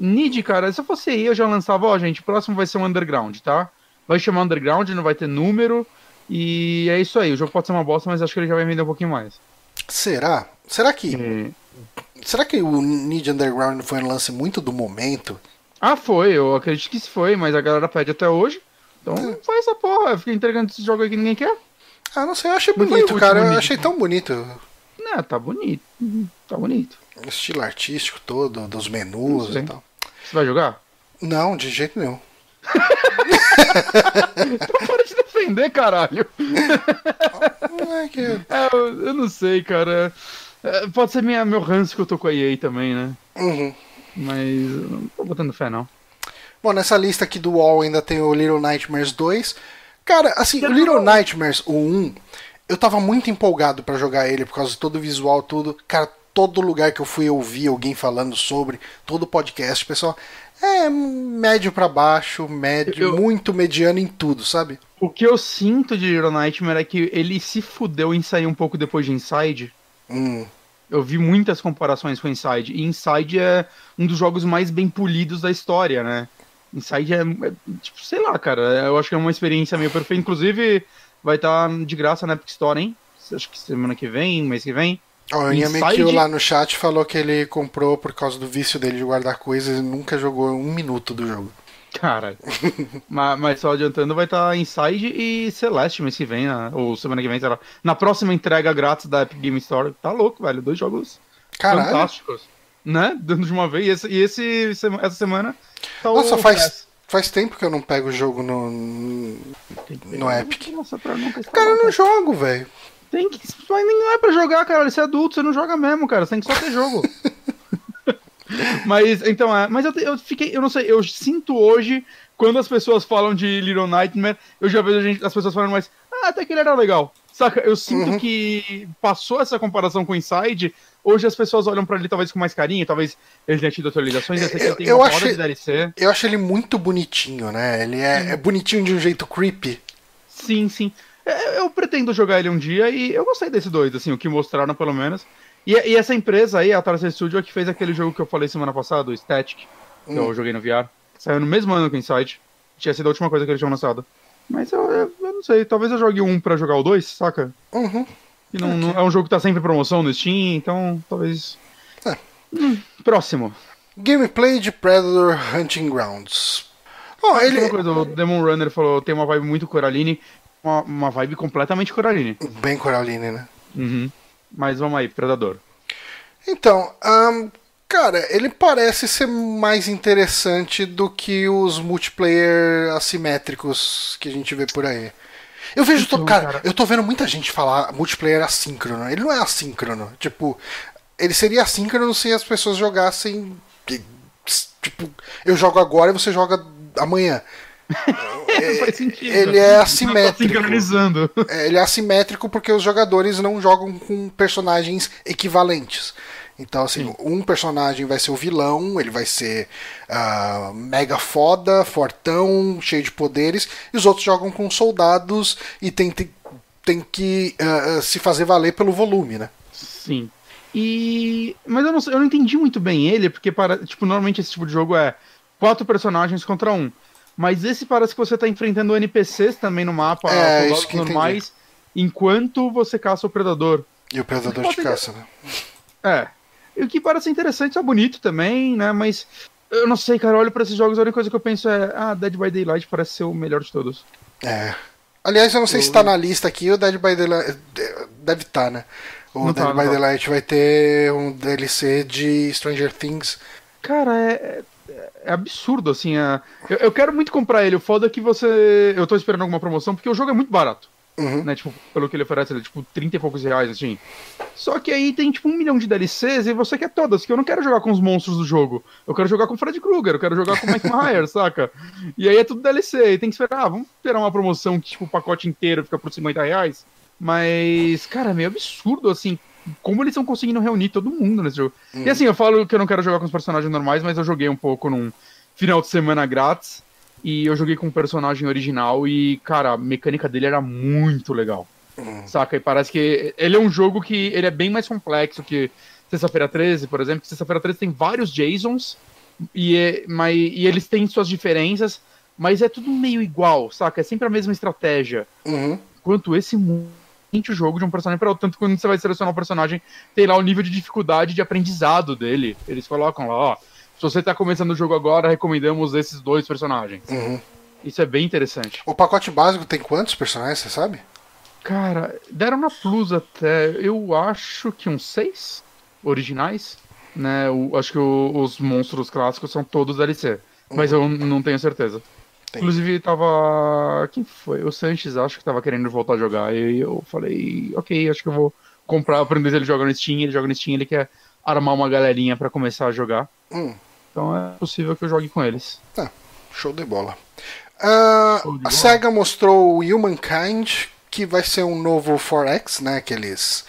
Nid, cara, se eu fosse aí, eu já lançava, ó, gente, o próximo vai ser um Underground, tá? Vai chamar Underground, não vai ter número, e é isso aí. O jogo pode ser uma bosta, mas acho que ele já vai vender um pouquinho mais. Será? Será que. E- Será que o Need Underground foi um lance muito do momento? Ah, foi, eu acredito que isso foi, mas a galera pede até hoje. Então É. faz essa porra, fica entregando esse jogo aí que ninguém quer. Ah, não sei, eu achei Não bonito, cara. Eu achei tão bonito. Né, tá bonito. Tá bonito. O estilo artístico todo, dos menus e tal. Você vai jogar? Não, de jeito nenhum. [LAUGHS] Então para de defender, caralho. É que- [LAUGHS] É, eu, não sei, cara. É, pode ser minha, meu ranço que eu tô com a EA também, né? Uhum. Mas não tô botando fé, não. Bom, nessa lista aqui do Wall ainda tem o Little Nightmares 2. Cara, assim, o. Little Nightmares, o 1, eu tava muito empolgado pra jogar ele por causa de todo o visual, tudo. Cara, todo lugar que eu fui ouvir alguém falando sobre, todo podcast, pessoal, é médio pra baixo, médio, Eu- muito mediano em tudo, sabe? O que eu sinto de Little Nightmare é que ele se fudeu em sair um pouco depois de Inside. Hum, Eu vi muitas comparações com Inside. E Inside é um dos jogos mais bem polidos da história, né? Inside é, é, tipo, sei lá, cara. Eu acho que é uma experiência meio perfeita. Inclusive, vai estar de graça na Epic Store, hein? Acho que semana que vem, mês que vem. O Inhame Inside- Kill lá no chat falou que ele comprou por causa do vício dele de guardar coisas e nunca jogou um minuto do jogo. Cara. [LAUGHS] mas, mas só adiantando, vai estar Inside e Celeste mês que vem, né? ou semana que vem. Na próxima entrega grátis da Epic Game Store. Tá louco, velho. Dois jogos Caralho. fantásticos. Né? Dando de uma vez. E esse, e esse essa semana. Tá Nossa, faz. Faz tempo que eu não pego o jogo no, no Epic. Nossa, pra nunca Cara, eu não jogo, velho. Tem que. Mas não é pra jogar, cara. Você é adulto, você não joga mesmo, cara. Você tem que só ter jogo. [LAUGHS] mas, então, é. Mas eu, eu fiquei. Eu não sei, eu sinto hoje, quando as pessoas falam de Little Nightmare, eu já vejo gente, as pessoas falando mais. Ah, até que ele era legal. Saca? Eu sinto Uhum. que passou essa comparação com o Inside. Hoje as pessoas olham pra ele talvez com mais carinho, talvez ele tenha tido atualizações, eu Eu- eu achei- de DLC. Eu acho ele muito bonitinho, né? Ele é, é bonitinho de um jeito creepy. Sim, sim. É, Eu pretendo jogar ele um dia e eu gostei desse dois, assim, o que mostraram pelo menos. E, e essa empresa aí, a Tarsa Studio, é que fez aquele jogo que eu falei semana passada, o Static, que eu joguei no VR. Saiu no mesmo ano que o Insight. Tinha sido a última coisa que eles tinham lançado. Mas eu, eu, eu não sei, talvez eu jogue um pra jogar o dois, saca? Uhum. E não, não- é um jogo que tá sempre em promoção no Steam, então talvez. É. Hum, próximo. Gameplay de Predator Hunting Grounds. Ó, ele. Uma coisa, o Demon Runner falou, tem uma vibe muito Coraline, uma, uma vibe completamente Coraline. Bem Coraline, né? Uhum. Mas vamos aí, Predador. Então, ahn, cara, ele parece ser mais interessante do que os multiplayer assimétricos que a gente vê por aí. Eu vejo, Então, cara, cara. eu tô vendo muita gente falar multiplayer assíncrono. Ele não é assíncrono. Tipo, ele seria assíncrono se as pessoas jogassem. Tipo, eu jogo agora e você joga amanhã. Sentido. Ele é Não tá assimétrico. É, ele é assimétrico porque os jogadores não jogam com personagens equivalentes. Então, assim, um personagem vai ser o vilão, ele vai ser ah, mega foda, fortão, cheio de poderes, e os outros jogam com soldados e tem, tem, tem que ah, se fazer valer pelo volume, né? Sim. E. Mas eu não, eu não entendi muito bem ele, porque para, tipo, normalmente esse tipo de jogo é quatro personagens contra um. Mas esse parece que você tá enfrentando NPCs também no mapa, É, soldados eu entendi. normais, enquanto você caça o predador. E o predador ser. caça, né? É. E o que parece interessante, é bonito também, né? Mas eu não sei, cara, eu olho pra esses jogos, a única coisa que eu penso é, ah, Dead by Daylight parece ser o melhor de todos. É. Aliás, eu não sei se tá na lista aqui, o Dead by Daylight. Deve estar, né? O Não Dead tá, by tá. Daylight vai ter um DLC de Stranger Things. Cara, é, é- absurdo, assim. é- eu, eu quero muito comprar ele. O foda é que você. Eu tô esperando alguma promoção, porque o jogo é muito barato. Uhum. Né? Tipo, pelo que ele oferece, ele é tipo 30 e poucos reais, assim. Só que aí tem tipo um milhão de DLCs e você quer todas, que eu não quero jogar com os monstros do jogo. Eu quero jogar com o Fred Krueger, eu quero jogar com o Mike [LAUGHS] Myers, saca? E aí é tudo DLC, e tem que esperar, ah, vamos esperar uma promoção que tipo o pacote inteiro fica por 50 reais. Mas, cara, é meio absurdo, assim, como eles estão conseguindo reunir todo mundo nesse jogo. E assim, eu falo que eu não quero jogar com os personagens normais, mas eu joguei um pouco num final de semana grátis. E eu joguei com um personagem original e, cara, a mecânica dele era muito legal. Saca? E parece que ele é um jogo que ele é bem mais complexo que Sexta-feira 13, por exemplo. Sexta-feira 13 tem vários Jasons e, é- mas, e eles têm suas diferenças, mas é tudo meio igual, saca? É sempre a mesma estratégia Uhum. quanto esse muito o jogo de um personagem para outro. Tanto quando você vai selecionar um personagem, tem lá o nível de dificuldade de aprendizado dele. Eles colocam lá, ó. Se você tá começando o jogo agora, recomendamos esses dois personagens. Uhum. Isso é bem interessante. O pacote básico tem quantos personagens, você sabe? Cara, deram na Plus até, eu acho que uns seis originais, né? Acho que o- os monstros clássicos são todos DLC, mas eu não tenho certeza. Tem. Inclusive tava, quem foi? O Sanches acho que tava querendo voltar a jogar e eu falei, ok, acho que eu vou comprar, aprender ele joga no Steam, ele joga no Steam, ele quer armar uma galerinha pra começar a jogar. Hum. Então é possível que eu jogue com eles. Show de bola. Show de a bola. SEGA mostrou o Humankind, que vai ser um novo 4X, né? Aqueles.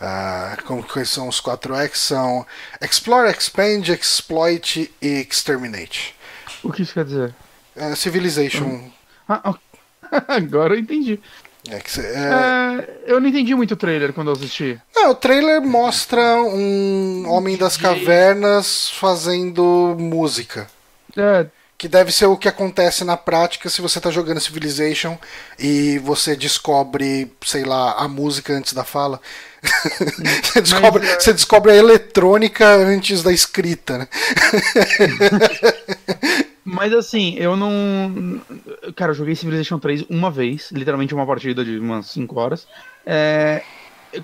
ah, como que são os 4X? São Explore, Expand, Exploit e Exterminate. O que isso quer dizer? É, Civilization. Ah, ok. [LAUGHS] agora eu entendi. É, que cê- é- É, eu não entendi muito o trailer quando eu assisti. É, o trailer mostra um homem das cavernas fazendo música. É, Que deve ser o que acontece na prática se você tá jogando Civilization e você descobre, sei lá, a música antes da fala. você, [LAUGHS] descobre, é- você descobre a eletrônica antes da escrita, né? [LAUGHS] mas assim, eu não. Cara, eu joguei Civilization 3 uma vez, literalmente uma partida de umas 5 horas. É,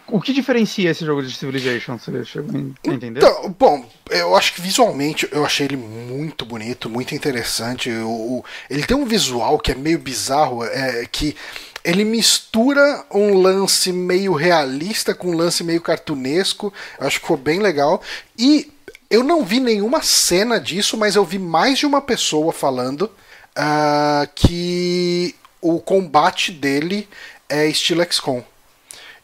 O que diferencia esse jogo de Civilization? Você chegou a entender? Então, bom, eu acho que visualmente eu achei ele muito bonito, muito interessante. O, ele tem um visual que é meio bizarro, é que ele mistura um lance meio realista com um lance meio cartunesco. Eu acho que ficou bem legal. E eu não vi nenhuma cena disso, mas eu vi mais de uma pessoa falando ah, que o combate dele é estilo XCOM.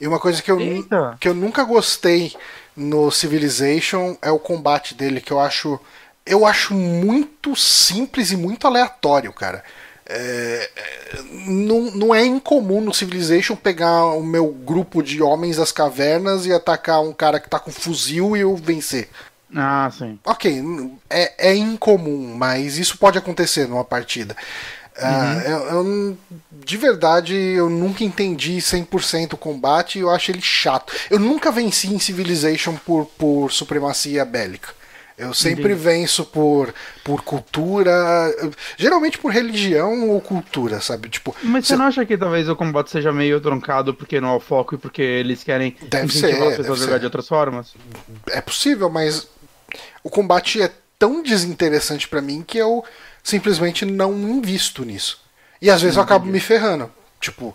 E uma coisa que eu, Eita. que eu nunca gostei no Civilization é o combate dele, que eu acho. Eu acho muito simples e muito aleatório, cara. É, é, não, não é incomum no Civilization pegar o meu grupo de homens das cavernas e atacar um cara que tá com fuzil e eu vencer. Ah, sim. Ok, é, é incomum, mas isso pode acontecer numa partida. Ah, eu, eu- de verdade, eu nunca entendi 100% o combate e eu acho ele chato. Eu nunca venci em Civilization por, por supremacia bélica. Eu sempre Entendi. venço por, por cultura, geralmente por religião ou cultura, sabe? Tipo, Mas você não acha que talvez o combate seja meio troncado porque não é o foco e porque eles querem Deve incentivar ser, as pessoas a jogar ser. de outras formas? é possível, mas o combate é tão desinteressante pra mim que eu simplesmente não invisto nisso. E às vezes eu acabo me ferrando. Tipo,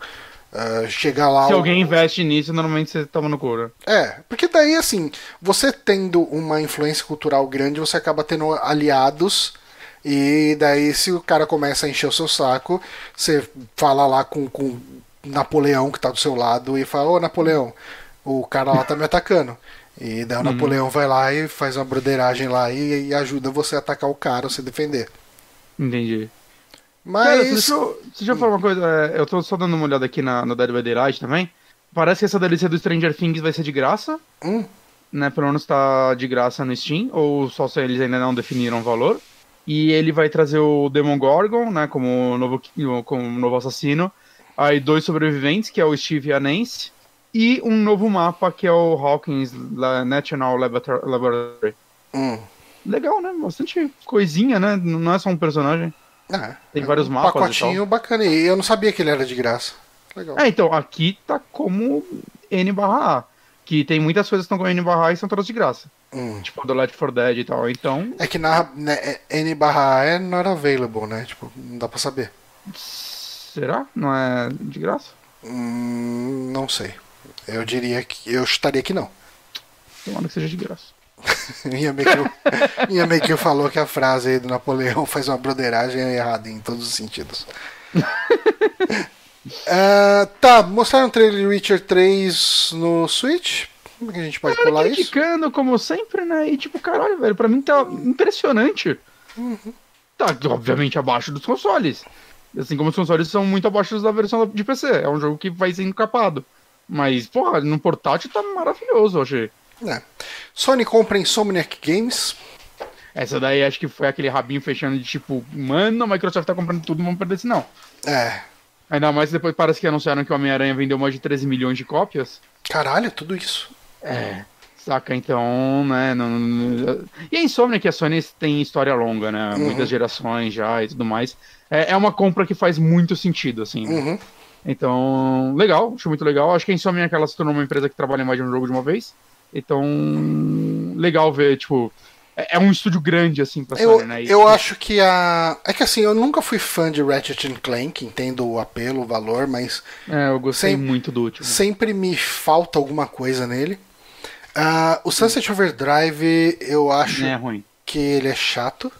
ah, chegar lá. Se alguém investe nisso, normalmente você toma no couro. É, porque daí assim, você tendo uma influência cultural grande, você acaba tendo aliados. E daí, se o cara começa a encher o seu saco, você fala lá com, com Napoleão que tá do seu lado e fala: Ô Napoleão, o cara lá tá me atacando. E daí o Napoleão vai lá e faz uma broderagem lá e, e ajuda você a atacar o cara ou se defender. Entendi. Mas. Cara, eu, deixa eu falar uma coisa. é, Eu tô só dando uma olhada aqui na, no Dead by Daylight também. Parece que essa DLC do Stranger Things vai ser de graça. Hum. Né, pelo menos tá de graça no Steam. Ou só se eles ainda não definiram o valor. E ele vai trazer o Demon Gorgon, né? Como novo, como novo assassino. Aí dois sobreviventes, que é o Steve e a Nancy. E um novo mapa, que é o Hawkins National Laborator- Laboratory. Hum. Legal, né? Bastante coisinha, né? Não é só um personagem. Ah, Tem é vários um mapas e pacotinho bacana. E eu não sabia que ele era de graça. Legal. É, então, aqui tá como N barra A. Que tem muitas coisas que estão com N barra A e são todas de graça. Hum. Tipo, do Left 4 Dead e tal. Então, É que na né, é- N barra A é not available, né? Tipo, não dá pra saber. será? Não é de graça? Hum, não sei. Eu diria que. Eu chutaria que não. Tomara que seja de graça. [LAUGHS] Minha Mekiu falou que a frase aí do Napoleão faz uma broderagem errada em todos os sentidos. Ah, [LAUGHS] tá, mostraram o trailer de Witcher 3 no Switch? Como é que a gente pode pular isso? Criticando, como sempre, né? E tipo, caralho, velho, pra mim tá impressionante. Tá, obviamente, abaixo dos consoles. Assim como os consoles são muito abaixo da versão de PC. É um jogo que vai sendo capado. Mas, porra, no portátil tá maravilhoso, eu achei. É. Sony compra Insomniac Games. Essa daí acho que foi aquele rabinho fechando de tipo, mano, a Microsoft tá comprando tudo, não vamos perder esse não. É. Ainda mais depois parece que anunciaram que o Homem-Aranha vendeu mais de 13 milhões de cópias. Caralho, tudo isso. É. Saca, então, né? Não, não- E a Insomnia que a Sony tem história longa, né? Muitas gerações já e tudo mais. É, é uma compra que faz muito sentido, assim. né? Então, legal, acho muito legal. Acho que a Insomnia ela se tornou uma empresa que trabalha em mais de um jogo de uma vez. Então, legal ver, tipo. É, é um estúdio grande, assim, pra Eu, Sony, né? E- eu acho que a. É que assim, eu nunca fui fã de Ratchet Clank, entendo o apelo, o valor, mas É, eu gostei Sem- muito do último. sempre me falta alguma coisa nele. Ah, o Sunset Overdrive, eu acho É que ele é chato.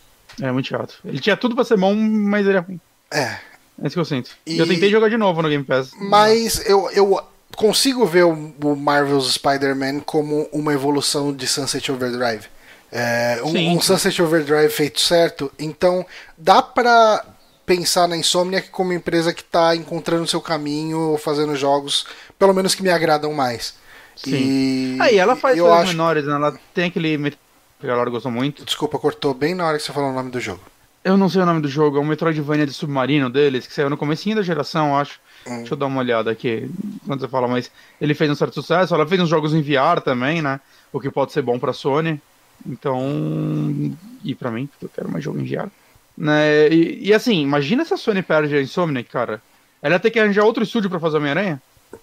É muito chato. Ele tinha tudo pra ser bom, mas ele é ruim. É. É isso que eu sinto. E- Eu tentei jogar de novo no Game Pass. Mas eu, eu consigo ver o, Marvel's Spider-Man como uma evolução de Sunset Overdrive. É, um, um Sunset Overdrive feito certo. Então, dá pra pensar na Insomniac como empresa que tá encontrando seu caminho, fazendo jogos, pelo menos que me agradam mais. Sim. E Aí ela faz eu acho menores, né? Ela tem aquele. que a Laura gostou muito. Desculpa, cortou bem na hora que você falou o nome do jogo. Eu não sei o nome do jogo, é um Metroidvania de submarino deles, que saiu no comecinho da geração, acho. Hum. Deixa eu dar uma olhada aqui quando você fala, mas ele fez um certo sucesso. Ela fez uns jogos em VR também, né? O que pode ser bom pra Sony. Então. E pra mim, porque eu quero mais jogo em VR. Né? E, e assim, imagina se a Sony perde a Insomniac, cara. Ela ia ter que arranjar outro estúdio pra fazer Homem-Aranha?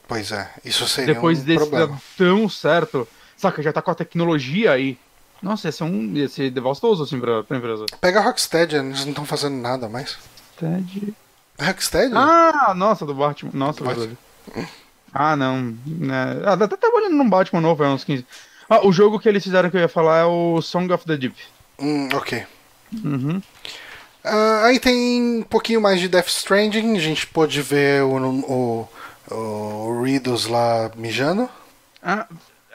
Pois é, isso seria Depois um desse problema. dar tão certo. Saca, já tá com a tecnologia aí. Nossa, ia ser, um, ia ser devastoso assim pra, pra empresa. Pega a Rocksteady, eles não estão fazendo nada mais. Ted. Rocksteady? Ah, nossa, do Batman. Nossa, Batman. verdade. Ah, não. né. Ah, tá trabalhando num Batman novo, é uns 15. Ah, o jogo que eles fizeram que eu ia falar é o Song of the Deep. Hum, ok. Uhum. Ah, aí tem um pouquinho mais de Death Stranding, a gente pôde ver o, o, o Riddles lá mijando. Ah,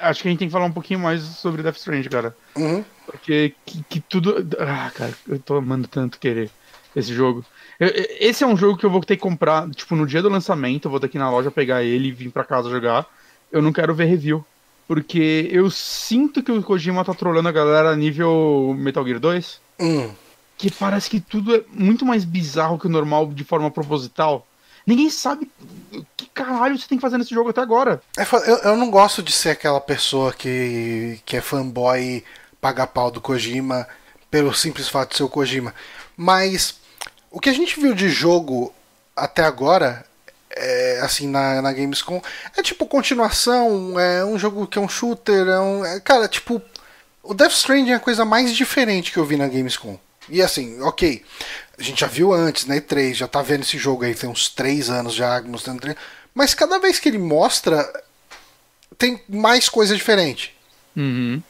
acho que a gente tem que falar um pouquinho mais sobre Death Strange, cara. Uhum. Porque que, que tudo. Ah, cara, eu tô amando tanto querer esse jogo. Eu- esse é um jogo que eu vou ter que comprar, tipo, no dia do lançamento, eu vou ter que ir na loja pegar ele e vir pra casa jogar. Eu não quero ver review. Porque eu sinto que o Kojima tá trolando a galera nível Metal Gear 2. Hum. Que parece que tudo é muito mais bizarro que o normal de forma proposital. Ninguém sabe que caralho você tem que fazer nesse jogo até agora. É Eu, eu não gosto de ser aquela pessoa que, que é fanboy paga pau do Kojima pelo simples fato de ser o Kojima. Mas o que a gente viu de jogo até agora, é, assim, na, na Gamescom, é tipo continuação, é um jogo que é um shooter, é um. é- cara, tipo. O Death Stranding é a coisa mais diferente que eu vi na Gamescom. E assim, ok, a gente já viu antes, na E3, já tá vendo esse jogo aí, tem uns 3 anos já mostrando. Mas cada vez que ele mostra, tem mais coisa diferente. Uhum.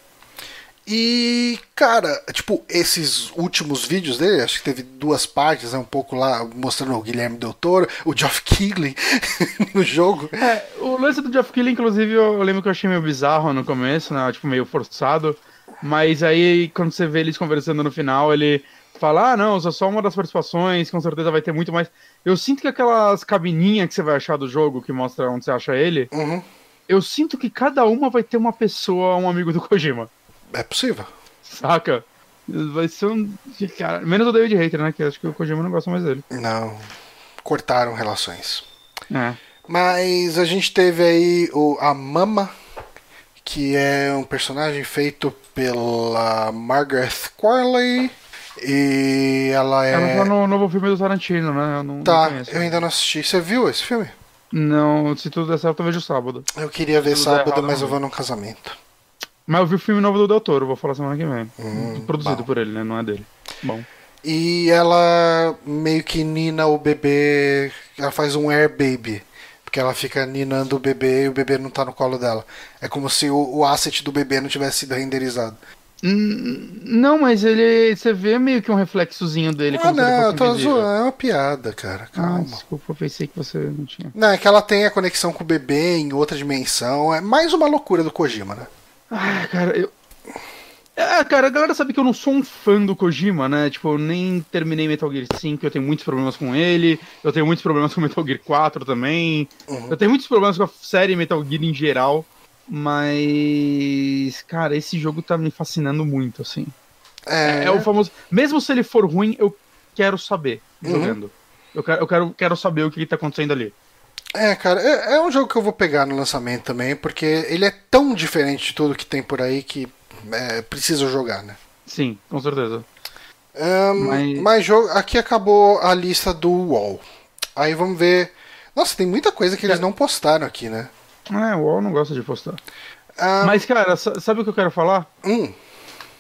E, cara, tipo, esses últimos vídeos dele, acho que teve duas partes, né, um pouco lá mostrando o Guilherme Del Toro, o Geoff Keighley [LAUGHS] no jogo. É, o lance do Jeff Keighley, inclusive, eu, eu lembro que eu achei meio bizarro no começo, né? Tipo, meio forçado. Mas aí, quando você vê eles conversando no final, ele fala: Ah, não, isso é só uma das participações, com certeza vai ter muito mais. Eu sinto que aquelas cabininhas que você vai achar do jogo, que mostra onde você acha ele, Uhum, eu sinto que cada uma vai ter uma pessoa, um amigo do [LAUGHS] Kojima. é possível. Saca? Vai ser um. Cara, menos o David Hater, né? Que acho que o Kojima não gosta mais dele. Não, cortaram relações. É. Mas a gente teve aí o, a Mama, que é um personagem feito pela Margaret Qualley. E ela é. Ela tá no novo filme do Tarantino, né? Eu não, não Tá, conheço. eu ainda não assisti. Você viu esse filme? Não, se tudo der certo, eu vejo sábado. Eu queria ver sábado, errado, mas não eu vou num casamento. Mas eu vi o filme novo do Del Toro, vou falar semana que vem. Hum, Produzido bom. por ele, né? Não é dele. Bom. E ela meio que nina o bebê. Ela faz um air baby. Porque ela fica ninando o bebê e o bebê não tá no colo dela. É como se o, o asset do bebê não tivesse sido renderizado. Não, mas ele. Você vê meio que um reflexozinho dele. ah, não, eu tô zoando. É uma piada, cara. Ah, Calma. desculpa, eu pensei que você não tinha. Não, é que ela tem a conexão com o bebê em outra dimensão. É mais uma loucura do Kojima, né? Ah, cara, eu. Ah, cara, a galera sabe que eu não sou um fã do Kojima, né? Tipo, eu nem terminei Metal Gear 5, eu tenho muitos problemas com ele, eu tenho muitos problemas com Metal Gear 4 também, Uhum. eu tenho muitos problemas com a série Metal Gear em geral, mas, cara, esse jogo tá me fascinando muito, assim. É, É, o famoso. Mesmo se ele for ruim, eu quero saber Uhum. jogando. Eu quero, eu quero, quero saber o que, que tá acontecendo ali. é, cara, é, é um jogo que eu vou pegar no lançamento também, porque ele é tão diferente de tudo que tem por aí que é, precisa jogar, né? Sim, com certeza. Ahn, Mas- mas jogo, aqui acabou a lista do UOL. Aí vamos ver. Nossa, tem muita coisa que eles não postaram aqui, né? É, o UOL não gosta de postar. Ah, Mas, cara, sa- sabe o que eu quero falar? hum,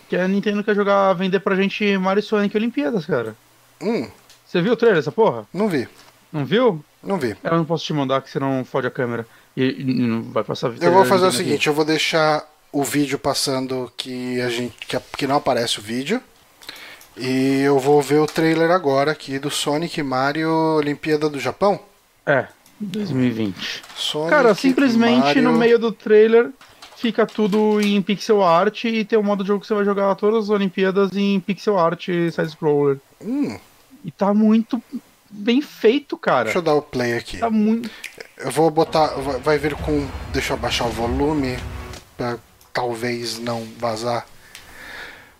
Que a Nintendo quer jogar, vender pra gente Mario Sonic Olimpíadas, cara. hum, Você viu o trailer dessa porra? não vi, Não viu? não vi. Eu não posso te mandar que senão fode a câmera. E, não vai passar Eu vou fazer o aqui. seguinte, eu vou deixar o vídeo passando que a gente que, que não aparece o vídeo. E eu vou ver o trailer agora aqui do Sonic Mario Olimpíada do Japão. É, 2020. Sonic, Cara, simplesmente Mario- no meio do trailer fica tudo em pixel art e tem um modo de jogo que você vai jogar todas as Olimpíadas em pixel art side-scroller. Hum, E tá muito bem feito, cara. deixa eu dar o play aqui. Tá muito. Eu vou botar. vai- Vai vir com. Deixa eu abaixar o volume. Pra talvez não vazar.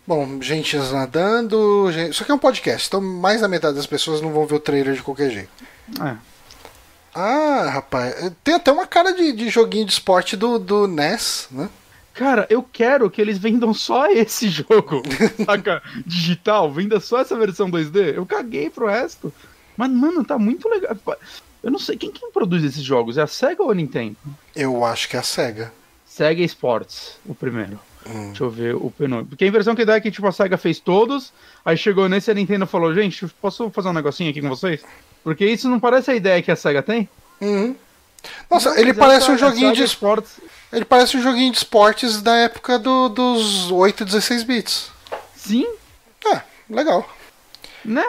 Bom, gente nadando. Gente... Isso aqui é um podcast, então mais da metade das pessoas não vão ver o trailer de qualquer jeito. É. Ah, rapaz, tem até uma cara de, de joguinho de esporte do, do NES, né? Cara, eu quero que eles vendam só [LAUGHS] esse jogo, saca? Digital, venda só essa versão 2D. Eu caguei pro resto. Mas, mano, tá muito legal. Eu não sei, quem, quem produz esses jogos? É a SEGA ou a Nintendo? Eu acho que é a SEGA. SEGA Sports, o primeiro. Hum. Deixa eu ver o penúltimo. Porque a impressão que dá é que tipo, a SEGA fez todos, aí chegou nesse e a Nintendo falou, gente, posso fazer um negocinho aqui com vocês? Porque isso não parece a ideia que a SEGA tem? Uhum. Nossa, não, ele parece um joguinho de esportes. Ele parece um joguinho de esportes da época do, dos 8 16 bits. Sim. É, legal. Né?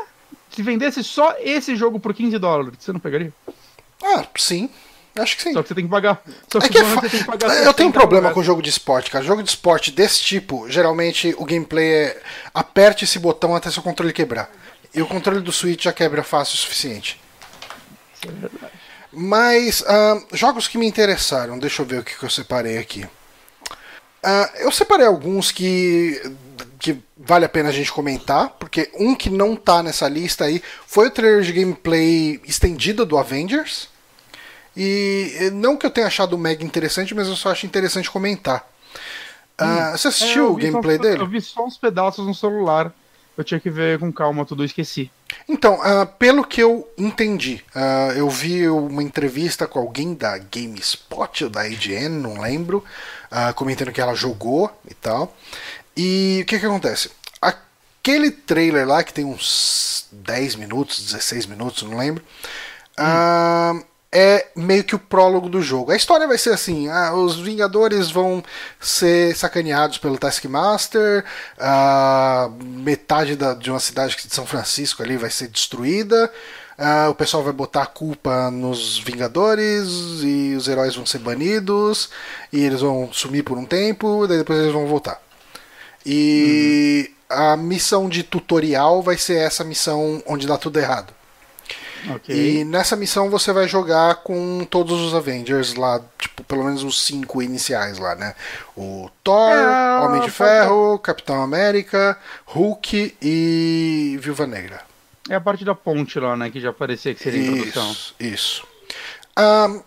Se vendesse só esse jogo por 15 dólares, você não pegaria? Ah, sim. Acho que sim. Só que você tem que pagar. Só que, é que é fa... que pagar Eu tenho um problema com jogo de esporte, cara. Jogo de esporte desse tipo, geralmente o gameplay é aperte esse botão até seu controle quebrar. E o controle do Switch já quebra fácil o suficiente. Isso é verdade. Mas uh, jogos que me interessaram, deixa eu ver o que, que eu separei aqui. Uh, eu separei alguns que, que vale a pena a gente comentar, porque um que não tá nessa lista aí foi o trailer de gameplay estendido do Avengers. E não que eu tenha achado mega interessante, mas eu só acho interessante comentar. Uh, você assistiu é, o gameplay só, dele? Eu vi só uns pedaços no celular. Eu tinha que ver com calma tudo, esqueci. Então, uh, pelo que eu entendi, uh, eu vi uma entrevista com alguém da GameSpot ou da IGN, não lembro, uh, comentando que ela jogou e tal. E o que, que acontece? Aquele trailer lá, que tem uns 10 minutos, 16 minutos, não lembro. Hum é meio que o prólogo do jogo. A história vai ser assim: ah, os Vingadores vão ser sacaneados pelo Taskmaster, ah, metade da, de uma cidade de São Francisco ali vai ser destruída. Ah, o pessoal vai botar a culpa nos Vingadores e os heróis vão ser banidos e eles vão sumir por um tempo, daí depois eles vão voltar. E uhum. a missão de tutorial vai ser essa missão onde dá tudo errado. Okay. E nessa missão você vai jogar com todos os Avengers lá, tipo, pelo menos os cinco iniciais lá, né? O Thor, é, Homem de Ferro, Capitão América, Hulk e Viúva Negra. É a parte da ponte lá, né? Que já parecia que seria isso, introdução. Isso. Um,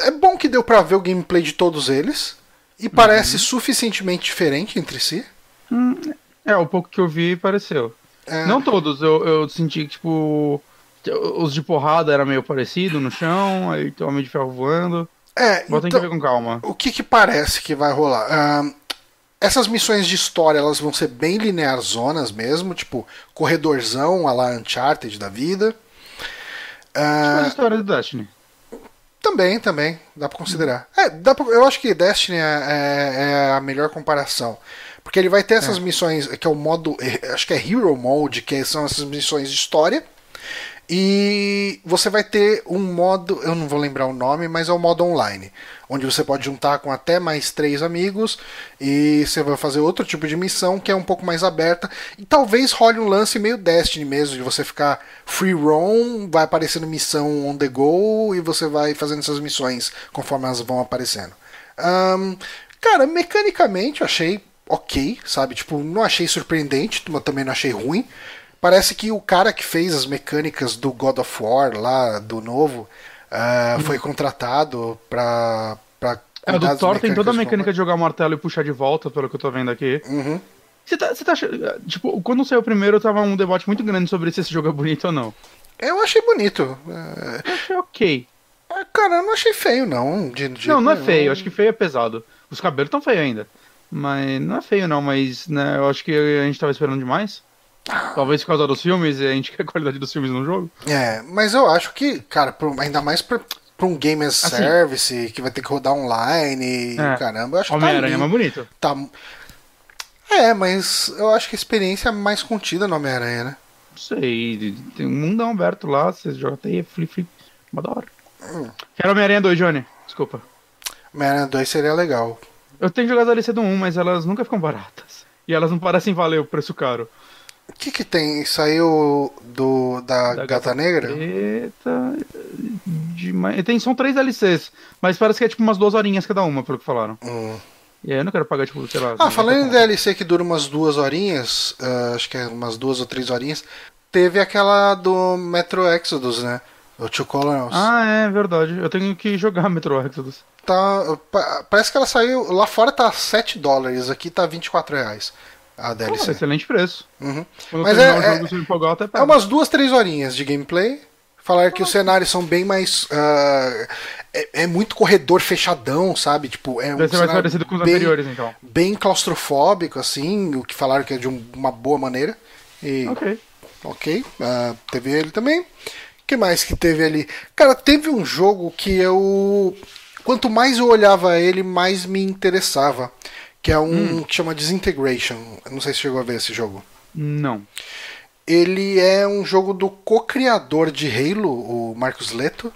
é bom que deu pra ver o gameplay de todos eles. E parece uhum. suficientemente diferente entre si. Hum, é, o pouco que eu vi pareceu. É. Não todos, eu, eu senti que, tipo, os de porrada era meio parecido no chão, aí tem o Homem de Ferro voando. É, Bota então, que ver com calma. O que, que parece que vai rolar? Uh, essas missões de história elas vão ser bem linear zonas mesmo, tipo corredorzão a lá Uncharted da vida. Uh, a história do Destiny. Também, também, dá pra considerar. É, dá pra, eu acho que Destiny é, é, é, a melhor comparação. Porque ele vai ter essas é. missões, que é o modo. Acho que é Hero Mode, que são essas missões de história. E você vai ter um modo, eu não vou lembrar o nome, mas é o modo online, onde você pode juntar com até mais três amigos e você vai fazer outro tipo de missão que é um pouco mais aberta. E talvez role um lance meio Destiny mesmo, de você ficar free roam, vai aparecendo missão on the go e você vai fazendo essas missões conforme elas vão aparecendo. Um, cara, mecanicamente eu achei ok, sabe? Tipo, não achei surpreendente, mas também não achei ruim. Parece que o cara que fez as mecânicas do God of War lá, do novo, uh, foi contratado pra. pra é, o do Thor tem toda a mecânica de jogar martelo e puxar de volta, pelo que eu tô vendo aqui. Uhum. Você tá, você tá Tipo, quando saiu o primeiro, tava um debate muito grande sobre se esse jogo é bonito ou não. Eu achei bonito. Eu achei ok. É, cara, eu não achei feio, não. De, de não, não é feio. Acho que feio é pesado. Os cabelos tão feios ainda. Mas não é feio, não. Mas né, eu acho que a gente tava esperando demais. Talvez por causa dos filmes e a gente [LAUGHS] quer a qualidade dos filmes no jogo. É, mas eu acho que, cara, ainda mais pra, pra um game as assim, service que vai ter que rodar online, é. caramba, eu acho que tá Homem-Aranha é mais bonito. Tá... É, mas eu acho que a experiência é mais contida no Homem-Aranha, né? Não sei, tem um mundão aberto lá, você joga até flip flip, uma da hora. Hum. Quero Homem-Aranha 2, Johnny, desculpa. Homem-Aranha 2 seria legal. Eu tenho jogado a DLC do 1, mas elas nunca ficam baratas. E elas não parecem valer o preço caro. O que que tem? Saiu do da, da Gata, Gata, Negra? Preta, de, tem, são três DLCs, mas parece que é tipo umas duas horinhas cada uma, pelo que falaram. Hum. E aí eu não quero pagar, tipo, sei lá. Ah, falando em DLC que dura umas duas horinhas, uh, acho que é umas duas ou três horinhas, teve aquela do Metro Exodus, né? O Two Colonels. Ah, é verdade. Eu tenho que jogar [LAUGHS] Metro Exodus. Tá, parece que ela saiu. Lá fora tá 7 dólares, aqui tá 24 reais a DLC. excelente preço. Uhum. Mas é, é, jogo, empolgar, é umas duas, três horinhas de gameplay. Falaram que os cenários são bem mais. Uh, é, é, muito corredor fechadão, sabe? Tipo, é um Deve ser mais parecido com os bem, anteriores, então. Bem claustrofóbico, assim, o que falaram que é de um, uma boa maneira. E, ok. Ok. Uh, teve ele também. O que mais que teve ali? Cara, teve um jogo que eu. Quanto mais eu olhava ele, mais me interessava. Que é um hum. que chama Disintegration. Eu não sei se chegou a ver esse jogo. Não ele é um jogo do co-criador de Halo, o Marcos Leto.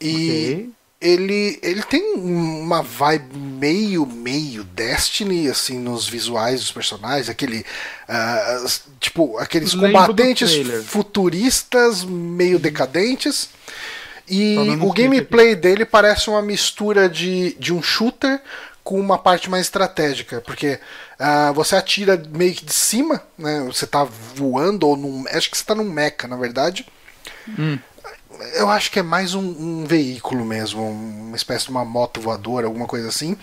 E okay. ele, ele tem uma vibe meio, meio Destiny, assim, nos visuais dos personagens, aquele. Uh, tipo, aqueles Lembro combatentes futuristas, meio decadentes. E o gameplay dele parece uma mistura de, de um shooter com uma parte mais estratégica, porque uh, você atira meio que de cima, né? Você está voando ou num, acho que você está num mecha, na verdade. Hum. Eu acho que é mais um, um, veículo mesmo, uma espécie de uma moto voadora, alguma coisa assim.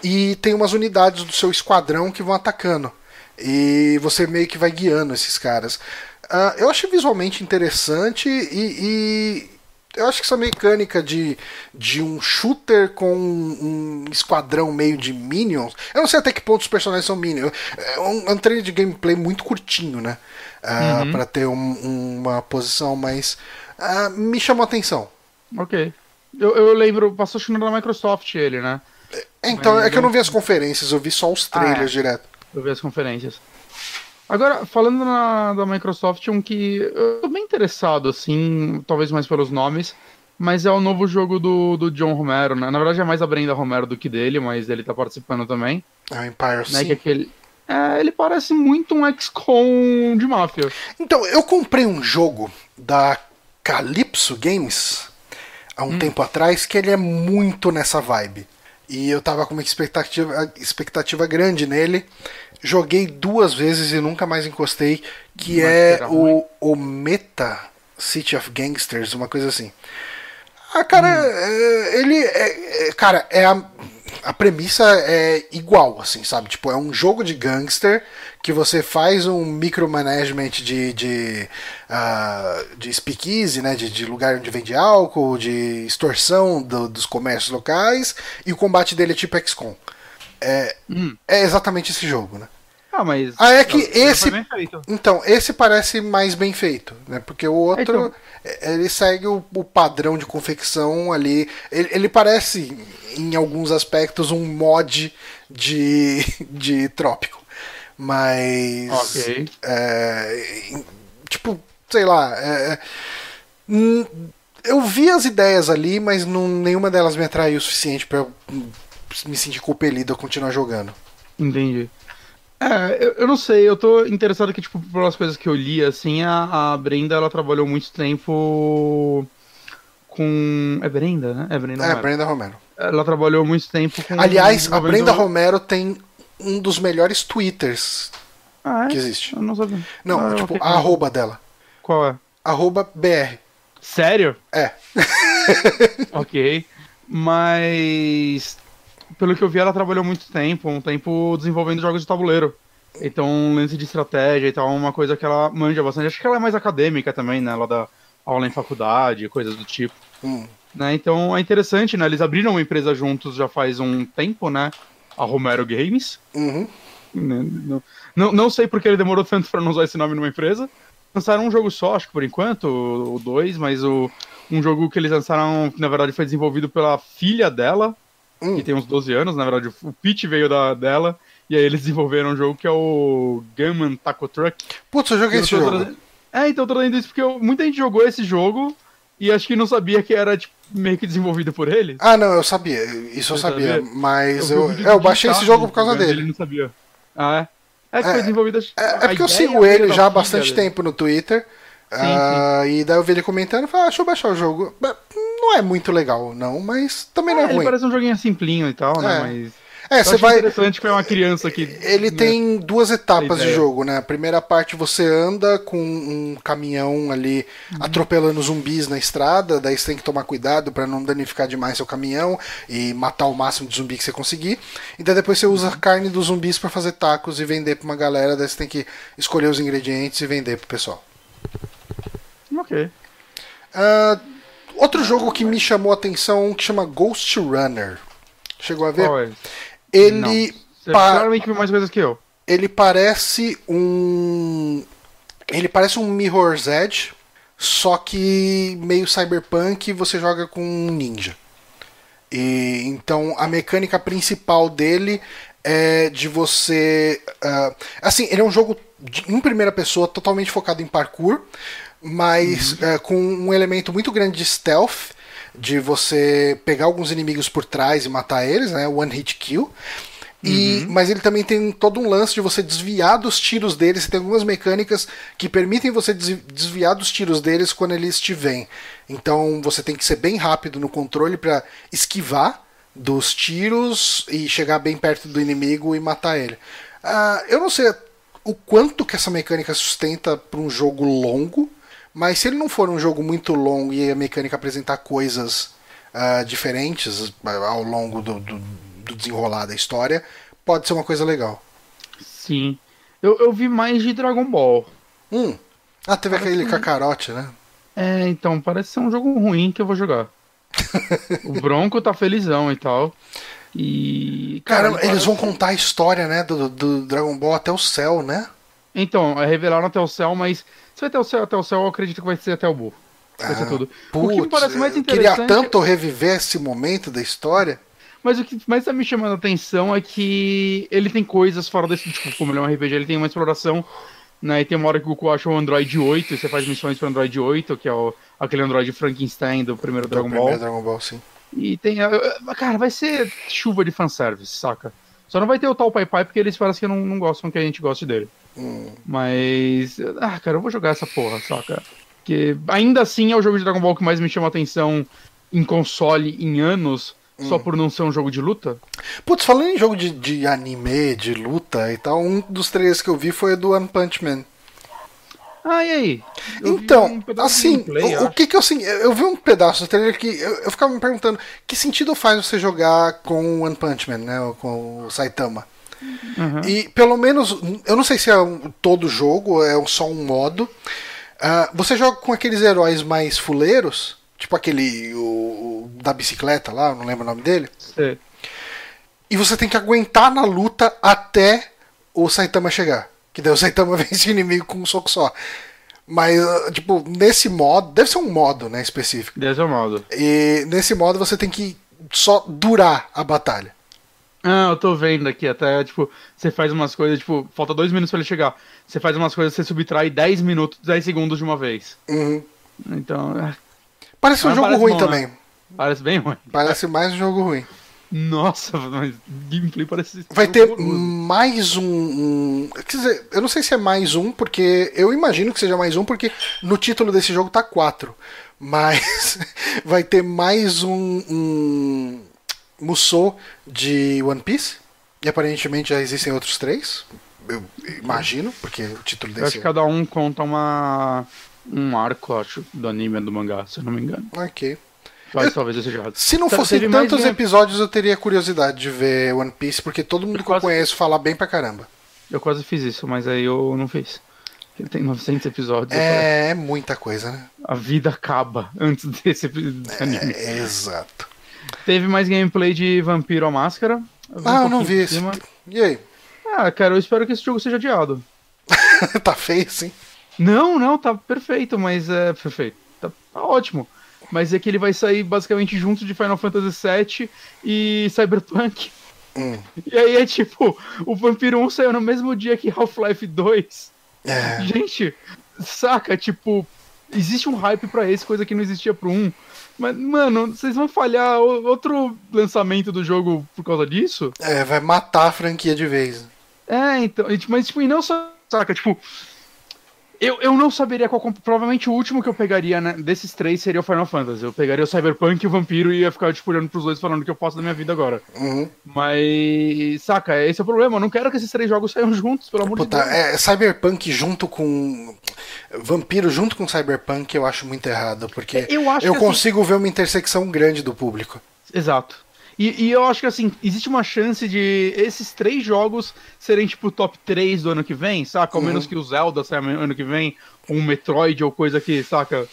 E tem umas unidades do seu esquadrão que vão atacando. E você meio que vai guiando esses caras. Uh, eu achei visualmente interessante e, e eu acho que essa mecânica de, de um shooter com um, esquadrão meio de minions. Eu não sei até que ponto os personagens são minions. É um, é um treino de gameplay muito curtinho, né? Uh, uhum. para ter um, uma posição, mas uh, me chamou a atenção. Ok. Eu, eu lembro, passou acho na Microsoft ele, né? É, então, mas é que eu não vi as conferências, eu vi só os trailers ah, é. direto. Eu vi as conferências. Agora, falando na, da Microsoft, um que eu tô bem interessado, assim, talvez mais pelos nomes, mas é o novo jogo do, do John Romero, né? Na verdade é mais a Brenda Romero do que dele, mas ele tá participando também. É o Empire, né? sim. Que é aquele... É, ele parece muito um XCOM de máfia. Então, eu comprei um jogo da Calypso Games há um hum. tempo atrás que ele é muito nessa vibe. E eu tava com uma expectativa, expectativa grande nele joguei duas vezes e nunca mais encostei, que Mas é o, o Meta City of Gangsters, uma coisa assim. Ah, cara, hum. é, ele é, é, cara, é a, a premissa é igual, assim, sabe? Tipo, é um jogo de gangster que você faz um micromanagement de, de, uh, de speakeasy, né? De, de, lugar onde vende álcool, de extorsão do, dos comércios locais, e o combate dele é tipo XCOM. É, hum. é exatamente esse jogo, né? Ah, mas. Ah, é que esse. Então, esse parece mais bem feito, né? Porque o outro. Então... Ele segue o, o, padrão de confecção ali. Ele, ele, parece, em alguns aspectos, um mod de, [LAUGHS] de trópico. Mas. Ok. É, tipo, sei lá. É, é eu vi as ideias ali, mas não, nenhuma delas me atraiu o suficiente para me sentir compelido a continuar jogando. Entendi. É, eu, eu, não sei, eu tô interessado que, tipo, pelas coisas que eu li, assim, a, a Brenda, ela trabalhou muito tempo com... É Brenda, né? É Brenda Romero. É, Brenda Romero. Ela trabalhou muito tempo com... Aliás, a Brenda Romero tem um dos melhores twitters ah, é? que existe. Eu não sabia. Não, ah, tipo, a arroba dela. Qual é? Arroba BR. Sério? É. [LAUGHS] ok. Mas pelo que eu vi, ela trabalhou muito tempo, um tempo desenvolvendo jogos de tabuleiro. Então, um lance de estratégia e tal, uma coisa que ela manja bastante. Acho que ela é mais acadêmica também, né? Ela dá aula em faculdade, coisas do tipo. Hum. Né? Então é interessante, né? Eles abriram uma empresa juntos já faz um tempo, né? A Romero Games. Uhum. Né? Não, não, não sei porque ele demorou tanto para não usar esse nome numa empresa. Lançaram um jogo só, acho que por enquanto, o dois, mas o, um jogo que eles lançaram, que na verdade foi desenvolvido pela filha dela, hum. que tem uns 12 anos, na verdade o pitch veio da, dela, e aí eles desenvolveram um jogo que é o Gunman Taco Truck. Putz, eu joguei esse jogo. Trazendo... É, então eu tô trazendo isso porque eu... muita gente jogou esse jogo e acho que não sabia que era tipo, meio que desenvolvido por ele. Ah, não, eu sabia, isso eu, eu sabia, sabia, mas eu, eu, eu baixei esse jogo por causa dele. Ele não sabia. Ah, é? É que é, foi desenvolvido. É, é porque eu sigo ele já há bastante tempo no Twitter. Sim, uh, sim. E daí eu vi ele comentando e falei, ah, deixa eu baixar o jogo não é muito legal, não, mas também não é, é ruim. Ele parece um joguinho simplinho e tal, né? É. Mas. É, você vai. interessante é uma criança que. Ele né, tem duas etapas de jogo, né? A primeira parte você anda com um caminhão ali uhum. atropelando zumbis na estrada, daí você tem que tomar cuidado para não danificar demais seu caminhão e matar o máximo de zumbi que você conseguir. E daí depois você usa a carne dos zumbis para fazer tacos e vender pra uma galera, daí você tem que escolher os ingredientes e vender pro pessoal. Ok. Uh, outro jogo que me chamou a atenção que chama Ghost Runner. Chegou a ver? É? Ele. Você pa- claramente viu mais coisas que eu. ele parece um. Ele parece um Mirror's Edge, só que meio cyberpunk e você joga com um ninja. E então a mecânica principal dele é de você. ah, assim, ele é um jogo de- em primeira pessoa totalmente focado em parkour, mas ah, com um elemento muito grande de stealth, de você pegar alguns inimigos por trás e matar eles, né? One hit kill. E, Mas ele também tem todo um lance de você desviar dos tiros deles. Tem algumas mecânicas que permitem você des- desviar dos tiros deles quando eles te veem. Então você tem que ser bem rápido no controle para esquivar dos tiros e chegar bem perto do inimigo e matar ele. Ah, eu não sei o quanto que essa mecânica sustenta para um jogo longo, mas se ele não for um jogo muito longo e a mecânica apresentar coisas ah, diferentes ah, ao longo do, do, do desenrolar da história, pode ser uma coisa legal. Sim. Eu, eu vi mais de Dragon Ball. Hum. Ah, teve Parece aquele cacarote, né? É, então, parece ser um jogo ruim que eu vou jogar. [LAUGHS] o Bronco tá felizão e tal. E. Cara, ele eles vão contar a história, né, do, do Dragon Ball até o céu, né? Então, é revelaram até o céu, mas vai até o céu, até o céu, eu acredito que vai ser até o Buu. Vai ser Ah, tudo. o que me Putz, parece mais eu queria interessante. tanto reviver esse momento da história. Mas o que mais tá me chamando a atenção é que ele tem coisas fora desse. Tipo, como ele é um RPG, ele tem uma exploração. Né, e tem uma hora que o Goku acha o Android 8 e você faz missões pro Android 8, que é o, aquele Android Frankenstein do primeiro Dragon do Ball. primeiro Dragon Ball, sim. E tem. eh, eh, Cara, vai ser chuva de fanservice, saca? Só não vai ter o tal Pai Pai porque eles parecem que não, não gostam que a gente goste dele. Hum. Mas. Ah, cara, eu vou jogar essa porra, saca? Porque ainda assim é o jogo de Dragon Ball que mais me chama atenção em console em anos, só por não ser um jogo de luta. Putz, falando em jogo de, de anime, de luta e tal, um dos trailers que eu vi foi o do One Punch Man. Ah, e aí? Eu Então, um assim, o, o que que eu assim, eu eu vi um pedaço do trailer que eu, eu ficava me perguntando que sentido faz você jogar com o One Punch Man, né, ou com o Saitama. Uhum. E pelo menos, eu não sei se é um, todo jogo, é um- só um modo. ah, você joga com aqueles heróis mais fuleiros, tipo aquele o, o da bicicleta lá, eu não lembro o nome dele. Sei. E você tem que aguentar na luta até o Saitama chegar. Que daí o Saitama [LAUGHS] vence o inimigo com um soco só. Mas, ah, tipo, nesse modo, deve ser um modo, né, específico. Desse é o modo. E nesse modo você tem que só durar a batalha. Ah, eu tô vendo aqui, até, tipo, você faz umas coisas, tipo, falta dois minutos pra ele chegar. Você faz umas coisas, você subtrai 10 minutos, 10 segundos de uma vez. Uhum. Então, ah, Parece um Mas jogo parece ruim bom, né? também. parece bem ruim. Parece mais um jogo ruim. Nossa, mas gameplay parece. Vai ter horroroso. mais um, um- Quer dizer, eu não sei se é mais um, porque. Eu imagino que seja mais um, porque no título desse jogo tá 4. Mas [LAUGHS] vai ter mais um. um Musou de One Piece. E aparentemente já existem outros três. Eu imagino, porque o título Eu acho desse. que cada um conta uma. Um arco, acho, do anime do mangá, se eu não me engano. Ok. Mas Eu- talvez eu seja errado. Se não Tá, fossem mais tantos episódios, eu teria curiosidade de ver One Piece, porque todo mundo Eu que eu quase- conheço fala bem pra caramba. Eu quase fiz isso, mas aí eu não fiz. Ele tem 900 episódios. eu É, é muita coisa, né? A vida acaba antes desse epi- anime. É, exato. Teve mais gameplay de Vampiro à Máscara. vi um Ah, eu não vi cima. E aí? Ah, cara, eu espero que esse jogo seja adiado. [LAUGHS] tá feio, sim. Não, não, tá perfeito, mas é perfeito. Tá, tá ótimo. Mas é que ele vai sair basicamente junto de Final Fantasy VII e Cyberpunk. Hum. E aí é tipo, o Vampiro 1 saiu no mesmo dia que Half-Life 2. É, Gente, saca, tipo, existe um hype pra esse, coisa que não existia pro 1. Mas, mano, vocês vão falhar outro lançamento do jogo por causa disso? é, vai matar a franquia de vez. É, então, mas tipo, e não só, saca, tipo, eu, eu não saberia qual, provavelmente o último que eu pegaria, né, desses três seria o Final Fantasy, eu pegaria o Cyberpunk e o Vampiro e ia ficar, tipo, olhando pros dois falando o que eu faço da minha vida agora. Uhum. Mas, saca, esse é o problema, eu não quero que esses três jogos saiam juntos, pelo amor Puta, de Deus. é, Cyberpunk junto com. Vampiro junto com Cyberpunk eu acho muito errado, porque Eu eu assim, consigo ver uma intersecção grande do público. Exato. E, e eu acho que assim, existe uma chance de esses três jogos serem tipo top 3 do ano que vem, saca? Ao Uhum. menos que o Zelda saia ano que vem, ou um Metroid ou coisa que, saca?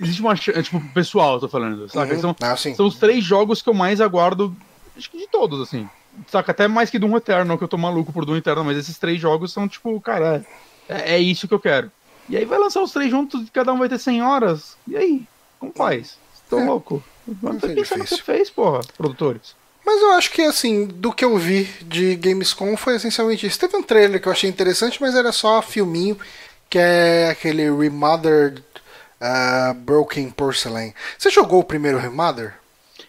Existe uma. ch- Tipo, pessoal, eu tô falando, saca? Uhum. São, Ah, sim. são os três jogos que eu mais aguardo, acho que de todos, assim. Saca? Até mais que Doom Eternal, que eu tô maluco por Doom Eternal, mas esses três jogos são, tipo, cara, é, é isso que eu quero. E aí vai lançar os três juntos, cada um vai ter 100 horas. E aí? Como faz? Tô É. louco. Mas é pensando que difícil. fez, porra, produtores. Mas eu acho que, assim, do que eu vi de Gamescom foi essencialmente isso. Teve um trailer que eu achei interessante, mas era só filminho, que é aquele Remothered ah, Broken Porcelain. Você jogou o primeiro Remother?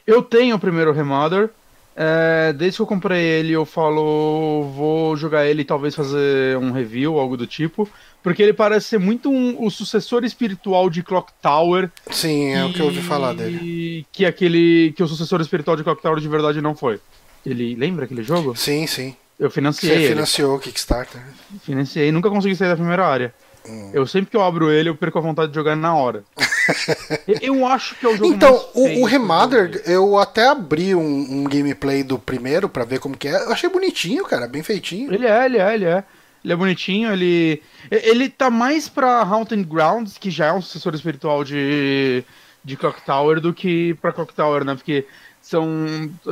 Eu tenho o primeiro Remother. é, desde que eu comprei ele, eu falo, vou jogar ele e talvez fazer um review, algo do tipo. Porque ele parece ser muito um- o sucessor espiritual de Clock Tower. Sim, é o que eu ouvi falar dele. E que aquele. que o sucessor espiritual de Clock Tower de verdade não foi. Ele lembra aquele jogo? Sim, sim. Eu financiei Você ele. financiou o Kickstarter. Financiei, nunca consegui sair da primeira área. Hum. Eu sempre que eu abro ele, eu perco a vontade de jogar na hora. [LAUGHS] eu, acho que é o jogo Então, o, o Remastered, eu até abri um, um gameplay do primeiro pra ver como que é. Eu achei bonitinho, cara, bem feitinho. Ele é, ele é, ele é. Ele é bonitinho, ele. Ele tá mais pra Haunted Grounds, que já é um sucessor espiritual de, de Clock Tower, do que pra Clock Tower, né? Porque são.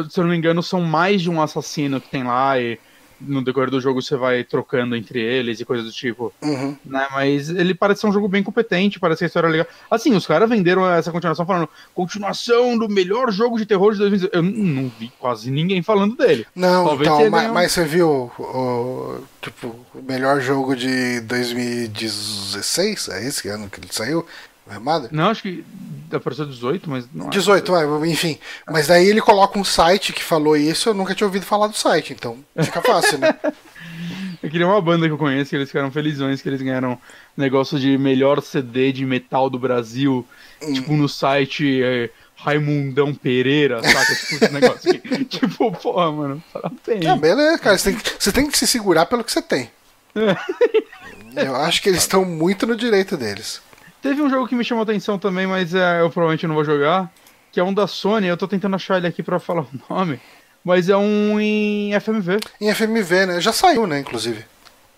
Se eu não me engano, são mais de um assassino que tem lá e no decorrer do jogo você vai trocando entre eles e coisas do tipo. Uhum. Né? Mas ele parece ser um jogo bem competente, parece que a história é legal. Assim, os caras venderam essa continuação falando continuação do melhor jogo de terror de 2016. Eu não vi quase ninguém falando dele. Não, Talvez então, mas, mas você viu o- tipo, o melhor jogo de 2016? É esse ano que ele saiu? Remaster? Não, acho que apareceu 18, mas não é. 18, vai, enfim. Mas daí ele coloca um site que falou isso, eu nunca tinha ouvido falar do site, então fica fácil, né? [LAUGHS] Eu queria uma banda que eu conheço, que eles ficaram felizões, que eles ganharam negócio de melhor CD de metal do Brasil, Hum. tipo no site é, Raimundão Pereira, saca? tipo esse negócio aqui. [LAUGHS] Tipo, porra, mano, parabéns. Beleza, cara. Você tem, que- você tem que se segurar pelo que você tem. [LAUGHS] Eu acho que eles estão muito no direito deles. Teve um jogo que me chamou a atenção também, mas é, eu provavelmente não vou jogar, que é um da Sony, eu tô tentando achar ele aqui pra falar [LAUGHS] o nome, mas é um em FMV. Em FMV, né? Já saiu, né, inclusive.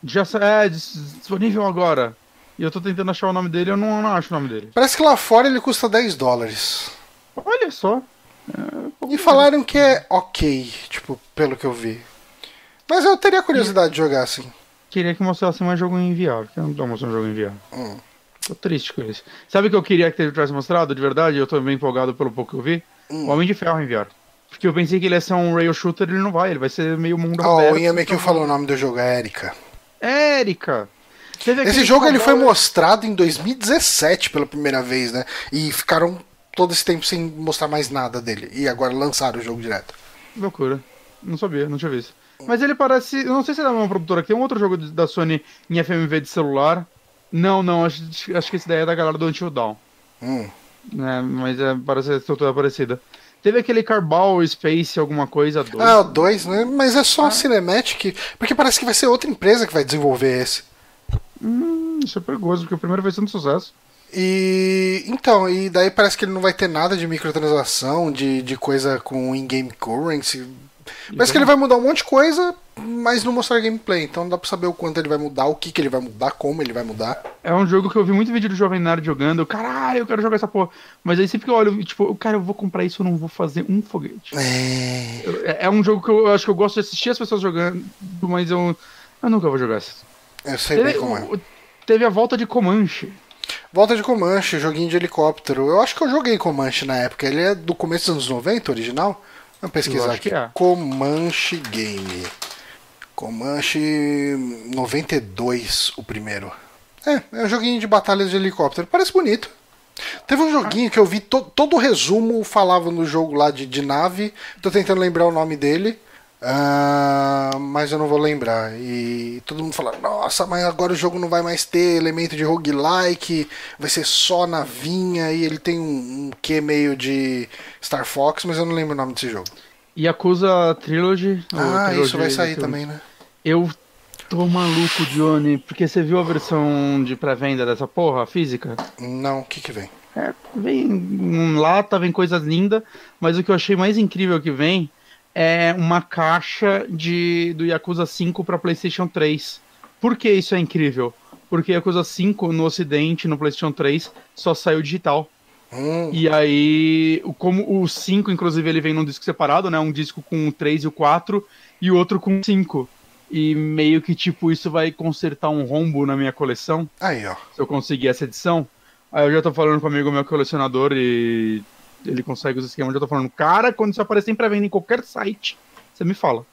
Já é dis- disponível agora. E eu tô tentando achar o nome dele, eu não, não acho o nome dele. Parece que lá fora ele custa 10 dólares. Olha só. E falaram que é ok, tipo, pelo que eu vi. Mas eu teria curiosidade de jogar assim. Queria que mostrasse mais jogo em VR, que eu não tô mostrando jogo em VR. Hum. Tô triste com isso. Sabe o que eu queria que ele tivesse mostrado, de verdade? Eu tô bem empolgado pelo pouco que eu vi. Hum. O Homem de Ferro em VR. Porque eu pensei que ele ia ser um rail shooter, ele não vai, ele vai ser meio mundo Ó, aberto. o Yamekil falou o nome do jogo, é Erika. Teve Esse jogo ele foi mostrado em 2017 pela primeira vez, né? E ficaram todo esse tempo sem mostrar mais nada dele. E agora lançaram o jogo direto. Loucura. Não sabia, não tinha visto. Mas ele parece. Eu não sei se é da mesma produtora, que tem um outro jogo da Sony em FMV de celular. Não, não, acho, acho que esse daí é da galera do Until Dawn. Hum. né? Mas é, parece a estrutura parecida. Teve aquele Carball Space, alguma coisa, dois. Ah, 2, né? Mas é só Cinematic, porque parece que vai ser outra empresa que vai desenvolver esse. Hum, isso é perigoso, porque o primeiro foi sendo sucesso. E então, e daí parece que ele não vai ter nada de microtransação, de, de coisa com in-game currency. Parece que ele vai mudar um monte de coisa, mas não mostrar gameplay. Então não dá pra saber o quanto ele vai mudar, o que, que ele vai mudar, como ele vai mudar. É um jogo que eu vi muito vídeo do Jovem Nerd jogando. Eu, Caralho, eu quero jogar essa porra. Mas aí sempre que eu olho, tipo, cara, eu vou comprar isso, eu não vou fazer um foguete. É. É, é um jogo que eu, eu acho que eu gosto de assistir as pessoas jogando, mas eu, eu nunca vou jogar isso. Eu sei Teve, bem como é. teve a volta de Comanche. Volta de Comanche, joguinho de helicóptero. Eu acho que eu joguei Comanche na época. Ele é do começo dos anos 90, original? Vamos pesquisar aqui. é. Comanche Game. Comanche 92, o primeiro. É, é um joguinho de batalhas de helicóptero. Parece bonito. Teve um joguinho que eu vi, to- todo o resumo falava no jogo lá de, de nave. Tô tentando lembrar o nome dele. ah, mas eu não vou lembrar. E todo mundo fala: Nossa, mas agora o jogo não vai mais ter elemento de roguelike, vai ser só navinha. E ele tem um, um quê meio de Star Fox, mas eu não lembro o nome desse jogo. Yakuza Trilogy. ou Ah, Trilogy isso vai sair Trilogy. também, né? Eu tô maluco, Johnny, porque você viu a versão de pré-venda dessa porra, física? Não, o que que vem? É, vem um lata, vem coisas lindas, mas o que eu achei mais incrível que vem é uma caixa de do Yakuza 5 para PlayStation 3. Por que isso é incrível? porque a coisa 5 no ocidente, no PlayStation 3, só saiu digital. Hum, E aí, como o 5, inclusive, ele vem num disco separado, né? Um disco com o 3 e o 4 e o outro com o 5. E meio que, tipo, isso vai consertar um rombo na minha coleção, aí, ó. se eu conseguir essa edição. Aí eu já tô falando com um amigo meu colecionador e ele consegue os esquemas. Eu já tô falando, cara, quando isso aparecer em pré-venda em qualquer site, você me fala.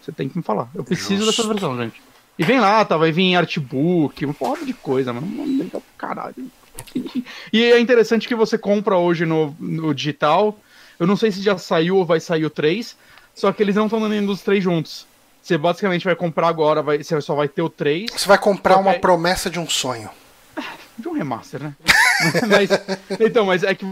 Você tem que me falar. Eu preciso Justo. dessa versão, gente. E vem lá, tá? Vai vir em artbook, uma porra de coisa, mano. Não legal pro caralho. E é interessante que você compra hoje no, no digital. Eu não sei se já saiu ou vai sair o 3. Só que eles não estão dando os três juntos. Você basicamente vai comprar agora, vai, você só vai ter o 3 Você vai comprar uma promessa de um sonho. de um remaster, né? [LAUGHS] mas, então, mas é que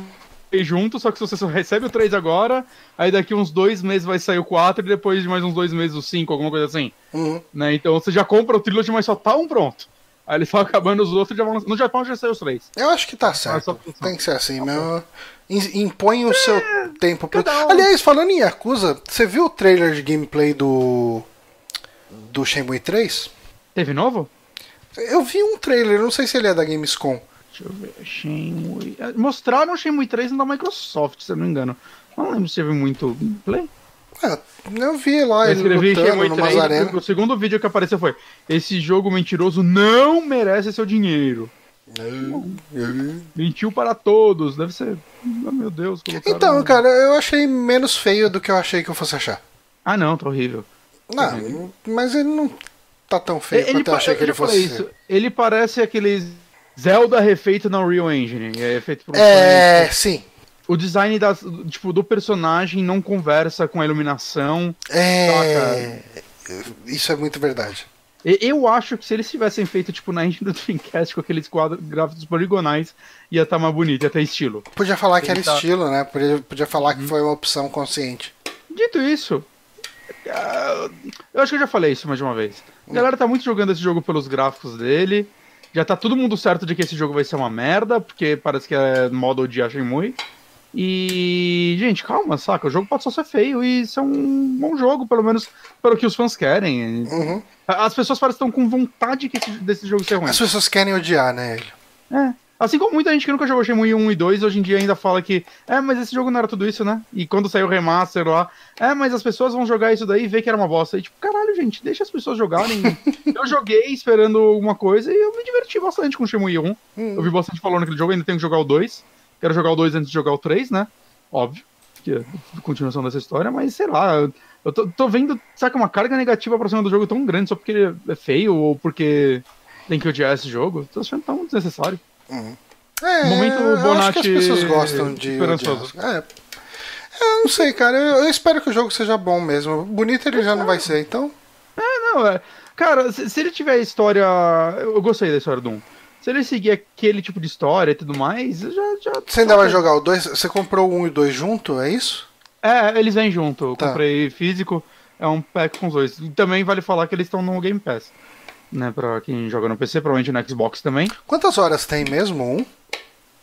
vai junto, só que você só recebe o 3 agora, aí daqui uns dois meses vai sair o 4 e depois de mais uns dois meses o 5, alguma coisa assim. Uhum. Né? Então você já compra o Trilogy, mas só tá um pronto. Aí eles vão acabando os outros e já vão. No Japão já saiu os três. Eu acho que tá certo. produção. Tem que ser assim, meu. Im- Impõe o seu tempo pro. um. Aliás, falando em Yakuza, você viu o trailer de gameplay do. Do Shenmue 3? Teve novo? Eu vi um trailer, não sei se ele é da Gamescom. Deixa eu ver. Shenmue. é, Mostraram o Shenmue 3 da Microsoft, se eu não me engano. Não lembro se teve muito gameplay. Ah, eu vi lá Eu ele escrevi lutando Shenmue numas 3. arenas. O segundo vídeo que apareceu foi: Esse jogo mentiroso não merece seu dinheiro. Mentiu para todos. Deve ser. Oh, meu Deus. Então, cara, eu achei menos feio do que eu achei que eu fosse achar. Ah, não, tá horrível. Não, mas ele não tá tão feio Ele, quanto eu achei que ele fosse. isso. Ele parece aqueles Zelda refeito na Unreal Engine. É feito por um É, sim. O design das, tipo, do personagem não conversa com a iluminação. É. Isso é muito verdade. Eu acho que se eles tivessem feito, tipo, na engine do Dreamcast com aqueles quadros gráficos poligonais, ia estar mais bonito, ia ter estilo. Podia falar que era tá- Uhum. estilo, né? Podia, podia falar que foi uma opção consciente. Dito isso, eu acho que eu já falei isso mais de uma vez. A galera tá muito jogando esse jogo pelos gráficos dele. Já tá todo mundo certo de que esse jogo vai ser uma merda, porque parece que é modo de Shenmue. E, gente, calma, saca? O jogo pode só ser feio e ser um bom jogo, pelo menos pelo que os fãs querem. Uhum. As pessoas parecem que estão com vontade que esse- desse jogo ser ruim. As pessoas querem odiar, né? É. Assim como muita gente que nunca jogou Shenmue 1 e 2, hoje em dia ainda fala que é, mas esse jogo não era tudo isso, né? E quando saiu o remaster lá, é, mas as pessoas vão jogar isso daí e ver que era uma bosta. E tipo, caralho, gente, deixa as pessoas jogarem. [LAUGHS] eu joguei esperando alguma coisa e eu me diverti bastante com Shenmue 1. Eu vi bastante falando naquele jogo, ainda tenho que jogar o 2. Quero jogar o 2 antes de jogar o 3, né? Óbvio. Que é a continuação dessa história, mas sei lá, eu- eu tô, tô vendo, saca, uma carga negativa pra cima do jogo tão grande só porque ele é feio ou porque tem que odiar esse jogo. Tô achando tão desnecessário. É, Momento eu acho que as Bonatti pessoas gostam de. É. Eu não sei, cara. Eu, eu espero que o jogo seja bom mesmo. Bonito ele já não vai ser, então. Não, é. Cara, se, se ele tiver história. Eu gostei da história do 1. Se ele seguir aquele tipo de história e tudo mais, já. já Você ainda vai jogar o 2? Você comprou o 1 e o 2 junto, é isso? É, eles vêm junto. Eu Tá. comprei físico, é um pack com os dois. E Também vale falar que eles estão no Game Pass. Né, pra quem joga no PC, provavelmente no Xbox também. Quantas horas tem mesmo um?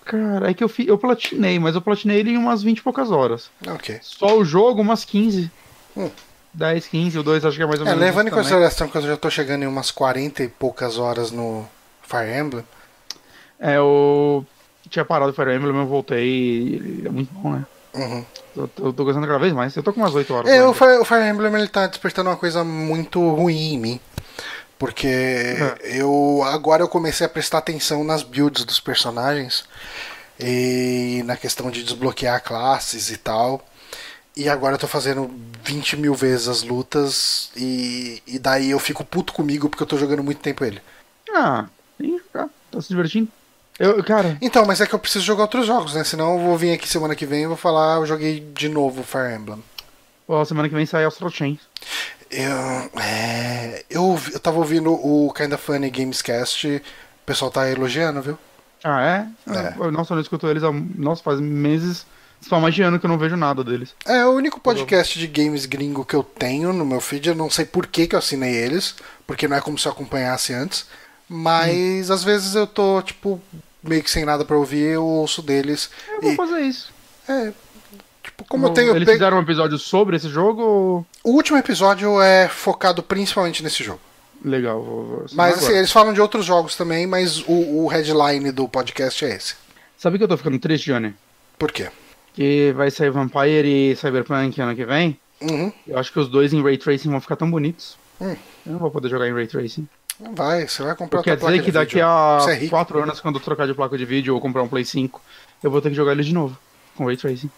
Cara, é que eu, fi, eu platinei, mas eu platinei ele em umas 20 e poucas horas. Ok. Só o jogo, umas 15. Hum. 10, 15, o 2 acho que é mais ou É, menos. levando em consideração que eu já tô chegando em umas 40 e poucas horas no Fire Emblem. É, eu tinha parado o Fire Emblem, eu voltei e ele é muito bom, né? Uhum. Eu tô, eu tô gostando cada vez mais. Eu tô com umas 8 horas. É, o Fire, o Fire Emblem ele tá despertando uma coisa muito ruim em mim. Porque eu agora eu comecei a prestar atenção nas builds dos personagens e na questão de desbloquear classes e tal. E agora eu tô fazendo 20 mil vezes as lutas e, e daí eu fico puto comigo porque eu tô jogando muito tempo ele. Ah, tem que jogar. Tá se divertindo. Eu, cara, Então, mas é que eu preciso jogar outros jogos, né? Senão eu vou vir aqui semana que vem e vou falar, eu joguei de novo Fire Emblem. ó, semana que vem sai Astral Chain. Eu, é, eu, eu tava ouvindo o Kinda Funny Gamescast, o pessoal tá elogiando, viu? Ah, é? É. Eu- Nossa, eu não escuto eles há. Nossa, faz meses. Só mais de ano que eu não vejo nada deles. É o único podcast de games gringo que eu tenho no meu feed. Eu não sei por que, que eu assinei eles, porque não é como se eu acompanhasse antes. Mas às vezes eu tô, tipo, meio que sem nada pra ouvir, eu ouço deles. Eu vou E, fazer isso. é, tipo, como eu tenho. Eles pe- fizeram um episódio sobre esse jogo ou. O último episódio é focado principalmente nesse jogo. Legal, vou, vou Mas assim, eles falam de outros jogos também, mas o, o headline do podcast é esse. Sabe que eu tô ficando triste, Johnny? Por quê? Que vai sair Vampire e Cyberpunk ano que vem. Uhum. Eu acho que os dois em Ray Tracing vão ficar tão bonitos. Hum. Eu não vou poder jogar em Ray Tracing. Não vai, você vai comprar Quer dizer que daqui vídeo. a Você é rico. 4 anos, quando eu trocar de placa de vídeo ou comprar um Play 5, eu vou ter que jogar ele de novo. Com Ray Tracing.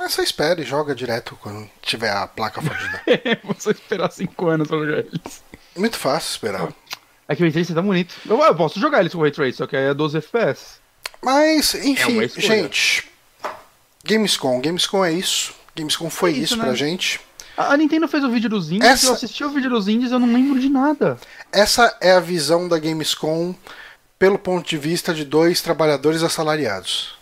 É, você espera e joga direto quando tiver a placa fodida. [LAUGHS] vou só esperar 5 anos pra jogar eles. Muito fácil esperar. É que o Ray Tracing tá bonito. Eu, eu posso jogar eles com Ray Tracing, só que é 12 FPS. Mas, É enfim, escolha. gente. Gamescom. Gamescom é isso. Gamescom foi É isso, isso, né? pra gente. A Nintendo fez o vídeo dos indies, Essa- eu assisti o vídeo dos indies e eu não lembro de nada. Essa é a visão da Gamescom pelo ponto de vista de dois trabalhadores assalariados.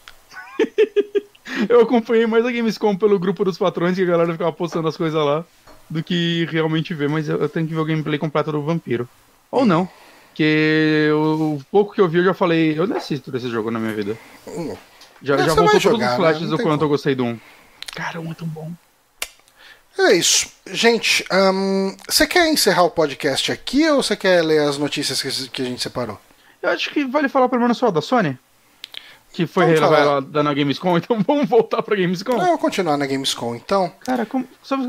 Eu acompanhei mais a Gamescom pelo grupo dos patrões que a galera ficava postando as coisas lá do que realmente ver, mas eu, tenho que ver o gameplay completo do Vampiro. Ou não. Que o, pouco que eu vi eu já falei, eu não assisto desse jogo na minha vida. Hum. Já, Mas já voltou vai todos jogar, os né? flashes Não do quanto como. eu gostei do 1. Cara, muito bom. É isso. Gente, ahn, você quer encerrar o podcast aqui ou você quer ler as notícias que, que a gente separou? Eu acho que vale falar pelo menos só da Sony. Que foi falar. revelada na Gamescom, [LAUGHS] então vamos voltar pra Gamescom. Não, eu vou continuar na Gamescom, então. Cara, como, sabe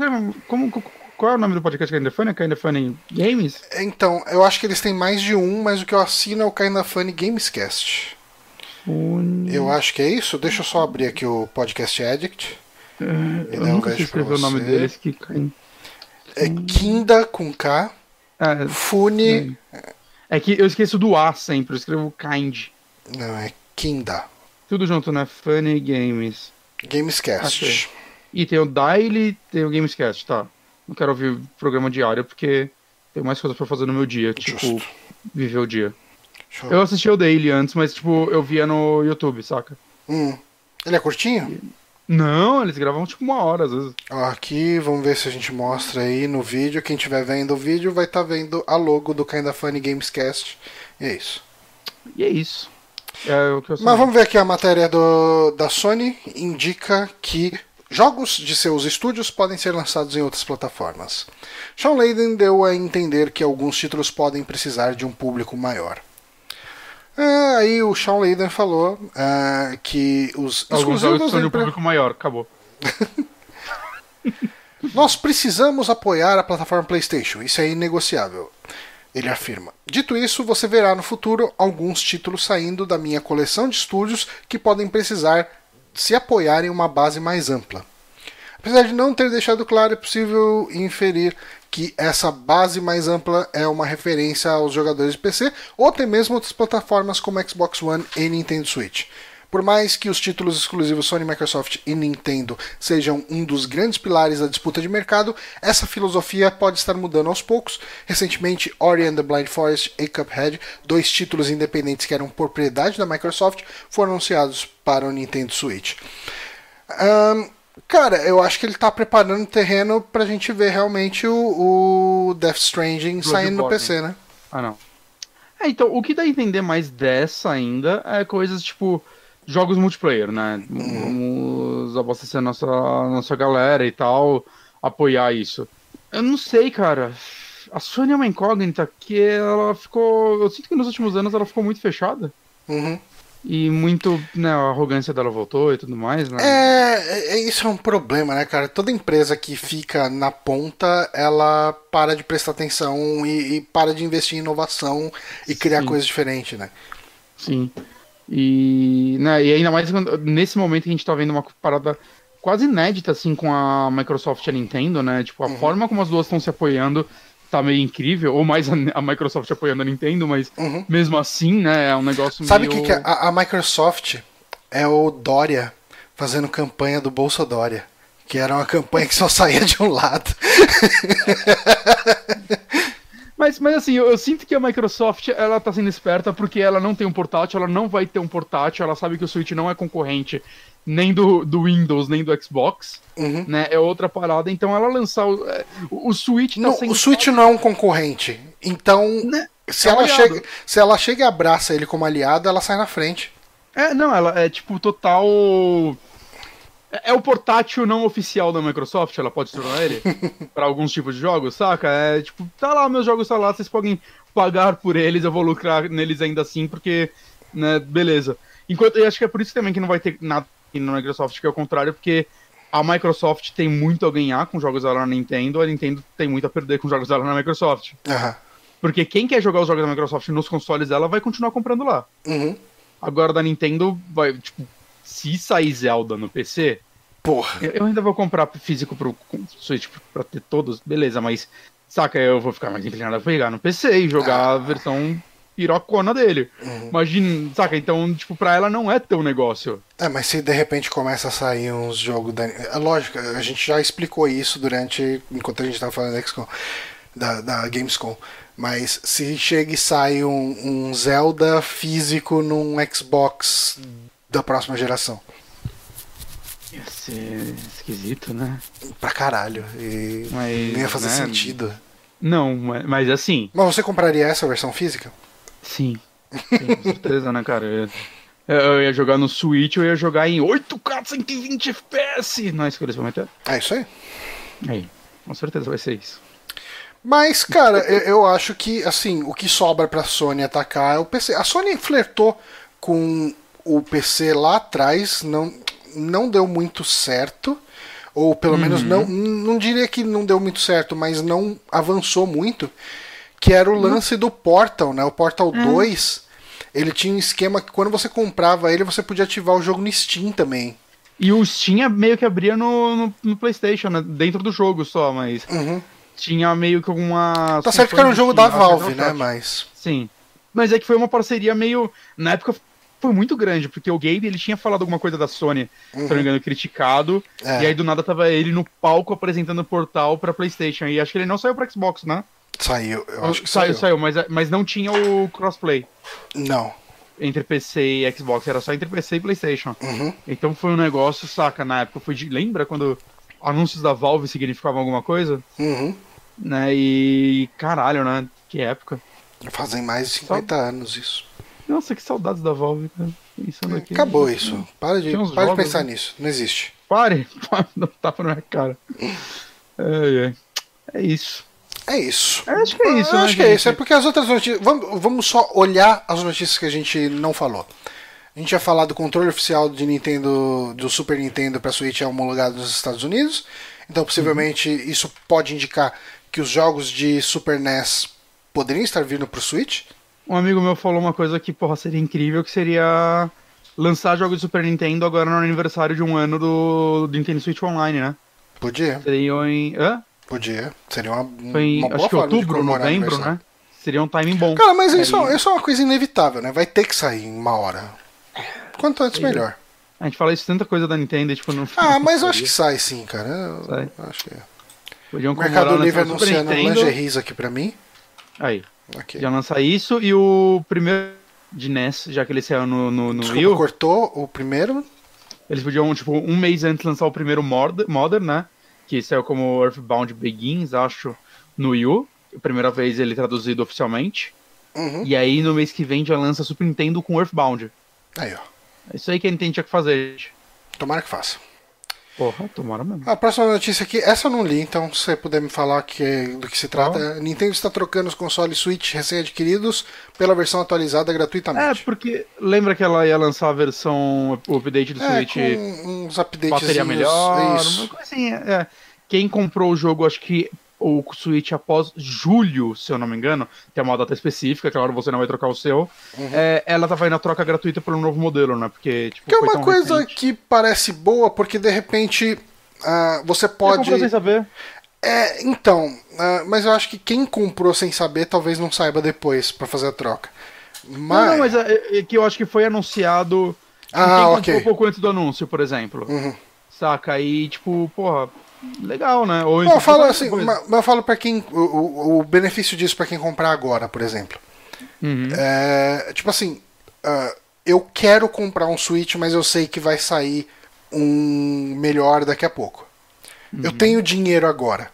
como, como- qual é o nome do podcast Kinda Funny? Kinda Funny Games? Então, eu acho que eles têm mais de um, mas o que eu assino é o Kinda Funny Gamescast. Eu acho que é isso. Deixa eu só abrir aqui o Podcast Addict. E Eu nunca sei escrever o nome deles que. É Kinda com K, Ah, Fune. é que eu esqueço do A sempre, eu escrevo Kind. Não, é Kinda. Tudo junto, né? Funny Games. Gamescast. Achei. E tem o Daily, tem o Gamescast, tá. Não quero ouvir programa diário porque tem mais coisas pra fazer no meu dia, tipo, Justo. viver o dia. Deixa eu- assisti o Daily antes, mas tipo, eu via no YouTube, saca? Hum. Ele é curtinho? Não, eles gravam tipo uma hora às vezes. Ó, aqui, vamos ver se a gente mostra aí no vídeo. Quem estiver vendo o vídeo vai estar vendo a logo do Kinda Funny Gamescast. E é isso. E é isso. É eu Mas vamos ver aqui a matéria do, da Sony. Indica que jogos de seus estúdios podem ser lançados em outras plataformas. Sean Layden deu a entender que alguns títulos podem precisar de um público maior. Ah, aí o Sean Layden falou ah, que os Alguns jogos exclusivos são de um público maior, acabou. [LAUGHS] Nós precisamos apoiar a plataforma PlayStation, isso é inegociável. Ele afirma. Dito isso, você verá no futuro alguns títulos saindo da minha coleção de estúdios que podem precisar se apoiar em uma base mais ampla. Apesar de não ter deixado claro, é possível inferir que essa base mais ampla é uma referência aos jogadores de PC ou até mesmo outras plataformas como Xbox One e Nintendo Switch. Por mais que os títulos exclusivos Sony, Microsoft e Nintendo sejam um dos grandes pilares da disputa de mercado, essa filosofia pode estar mudando aos poucos. Recentemente, Ori and the Blind Forest e Cuphead, dois títulos independentes que eram propriedade da Microsoft, foram anunciados para o Nintendo Switch. Ahn, cara, eu acho que ele tá preparando o terreno pra gente ver realmente o, o Death Stranding saindo no. PC, né? Ah, não. É, então, o que dá a entender mais dessa ainda é coisas tipo jogos multiplayer, né? Vamos abastecer a nossa, nossa galera e tal, apoiar isso. Eu não sei, cara. A Sony é uma incógnita que ela ficou. Eu sinto que nos últimos anos ela ficou muito fechada. Uhum. E muito, né, a arrogância dela voltou e tudo mais, né? É, é, isso é um problema, né, cara? Toda empresa que fica na ponta, ela para de prestar atenção e, e para de investir em inovação e criar Sim. coisas diferentes, né? Sim. E, né, e ainda mais quando- nesse momento que a gente tá vendo uma parada quase inédita, assim, com a Microsoft e a Nintendo, né? Tipo, a Uhum. forma como as duas estão se apoiando tá meio incrível, ou mais a, a Microsoft apoiando a Nintendo, mas Uhum. mesmo assim, né, é um negócio Sabe o meio... que, que é? a, a Microsoft é o Dória fazendo campanha do Bolsa Dória. Que era uma campanha que só saía de um lado. [LAUGHS] Mas, mas assim, eu, eu sinto que a Microsoft, ela tá sendo esperta porque ela não tem um portátil, ela não vai ter um portátil, ela sabe que o Switch não é concorrente nem do, do Windows, nem do Xbox, Uhum. né, é outra parada, então ela lançar o, é, o, Switch tá Não, sendo... o Switch não é um concorrente. Então, Né? se, É ela aliado. chega, se ela chega e abraça ele como aliado, ela sai na frente. É, não, ela é tipo total. É, é o portátil não oficial da Microsoft, ela pode se tornar ele? [LAUGHS] pra alguns tipos de jogos, saca? É tipo, tá lá, meus jogos tá lá, vocês podem pagar por eles, eu vou lucrar neles ainda assim, porque, né, beleza. Enquanto, eu acho que é por isso também que não vai ter nada na Microsoft, que é o contrário, porque a Microsoft tem muito a ganhar com jogos dela na Nintendo, a Nintendo tem muito a perder com jogos dela na Microsoft. Aham. Porque quem quer jogar os jogos da Microsoft nos consoles dela vai continuar comprando lá. Uhum. Agora da Nintendo vai, tipo, se sair Zelda no PC, Porra. eu ainda vou comprar físico pro Switch pra ter todos, beleza, mas saca, eu vou ficar mais inclinado a pegar no PC e jogar a versão pirocona dele. Imagina, saca, então, tipo, pra ela não é teu negócio. É, mas se de repente começa a sair uns jogos da. É lógico, a gente já explicou isso durante. enquanto a gente tava falando da XCOM, da, da Gamescom. Mas se chega e sai um, um Zelda físico num Xbox da próxima geração. Ia ser esquisito, né? Pra caralho. E Mas, não ia fazer né? sentido. Não, mas, assim, Mas você compraria essa versão física? sim. Sim, com certeza, né, cara? Eu, eu ia jogar no Switch, eu ia jogar em 8K 120 FPS. Não é isso que eles prometeram? É isso aí. Aí, com certeza vai ser isso. Mas, cara, [LAUGHS] eu, eu acho que, assim, o que sobra pra Sony atacar é o PC. A Sony flertou com o PC lá atrás, não, não deu muito certo. Ou pelo menos não, não diria que não deu muito certo, mas não avançou muito. Que era o lance do Portal, né? O Portal 2. Ele tinha um esquema que quando você comprava ele, você podia ativar o jogo no Steam também. E o Steam meio que abria no, no, no PlayStation, né? dentro do jogo só, mas Uhum. tinha meio que alguma. Tá certo que era um jogo da Steam, que Valve, né? Mas. Sim. Mas é que foi uma parceria meio. Na época foi muito grande, porque o Gabe ele tinha falado alguma coisa da Sony, se não me engano, criticado. É. E aí do nada tava ele no palco apresentando o portal pra PlayStation. E acho que ele não saiu pra Xbox, né? Saiu, eu acho que saiu, saiu. saiu, mas, mas não tinha o crossplay Não. entre PC e Xbox, era só entre PC e PlayStation. Uhum. Então foi um negócio, saca, na época foi de. Lembra quando anúncios da Valve significavam alguma coisa? Uhum. Né? E caralho, né? Que época. Fazem mais de 50 anos isso. Nossa, que saudades da Valve, cara. Pensando aqui. Acabou isso. Para de, para de jogos, pensar né? nisso. Não existe. [LAUGHS] Pare! Não tapa na minha cara. Ai, ai. É isso. É isso. Eu acho que é isso, Eu né, acho que é gente? isso. É porque as outras notícias. Vamos, vamos só olhar as notícias que a gente não falou. A gente ia falar do controle oficial de Nintendo, do Super Nintendo para Switch é homologado nos Estados Unidos. Então, possivelmente, isso pode indicar que os jogos de Super NES poderiam estar vindo pro Switch. Um amigo meu falou uma coisa que, porra, seria incrível, que seria lançar jogos de Super Nintendo agora no aniversário de um ano do, do Nintendo Switch Online, né? Podia, Seria em. Hã? podia. Seria uma, Foi em, uma acho que outubro, novembro, né? Seria um timing bom. Cara, mas isso, Aí- isso é uma coisa inevitável, né? Vai ter que sair em uma hora. Quanto antes, melhor. A gente fala isso tanta coisa da Nintendo, e, tipo, não. Ah, [LAUGHS] mas eu acho que sai sim, cara. Eu, Sai. acho que é. Podiam Mercado o Livre anunciando lingeries aqui pra mim. Aí, Ok. já lançar isso e o primeiro de NES, já que ele saiu no, no, no Desculpa, Wii cortou o primeiro. eles podiam, tipo, um mês antes lançar o primeiro Mod- Modern, né? Que saiu como Earthbound Begins, acho, no Wii U. Primeira vez ele traduzido oficialmente. Uhum. E aí no mês que vem já lança Super Nintendo com Earthbound. Aí, ó. É isso aí que a Nintendo tinha que fazer, gente. Tomara que faça. Porra, tomara mesmo. A próxima notícia aqui, essa eu não li, então se você puder me falar que, do que se trata. Nintendo está trocando os consoles Switch recém-adquiridos pela versão atualizada É, gratuitamente. porque lembra que ela ia lançar a versão, o update do É, Switch com uns updates. bateria melhor, Isso. assim, é. Quem comprou o jogo, acho que o Switch após julho, se eu não me engano, tem uma data específica, claro, você não vai trocar o seu. é, ela tava indo a troca gratuita pelo novo modelo, né? Porque, tipo, Que é uma coisa recente. que parece boa, porque de repente ah, você Você pode. comprou sem saber? É, então, ah, mas eu acho que quem comprou sem saber talvez não saiba depois pra fazer a troca. Mas, Não, não, mas é, é que eu acho que foi anunciado. Ah, quem ok. comprou pouco antes do anúncio, por exemplo. Uhum. Saca? Aí, tipo, porra, legal, né? Ou Não, então eu falo qualquer assim, mas eu falo para quem o, o, benefício disso pra quem comprar agora, por exemplo. Uhum. É, tipo assim, ah, eu quero comprar um Switch, mas eu sei que vai sair um melhor daqui a pouco. Eu tenho dinheiro agora.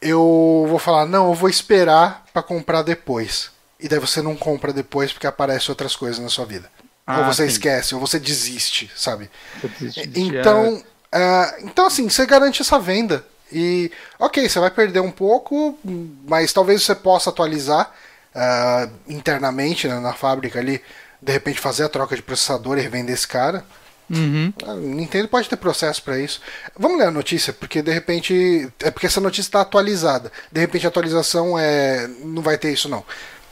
Eu vou falar, não, eu vou esperar pra comprar depois. E daí você não compra depois porque aparecem outras coisas na sua vida. ou Ah, você sim. esquece, ou você desiste, sabe? Desiste Então, Uh, então, assim, você garante essa venda. E, ok, você vai perder um pouco, mas talvez você possa atualizar uh, internamente né, na fábrica ali, de repente fazer a troca de processador e revender esse cara. Uhum. A Nintendo pode ter processo para isso. Vamos ler a notícia, porque de repente. É porque essa notícia está atualizada. De repente a atualização é. Não vai ter isso, não.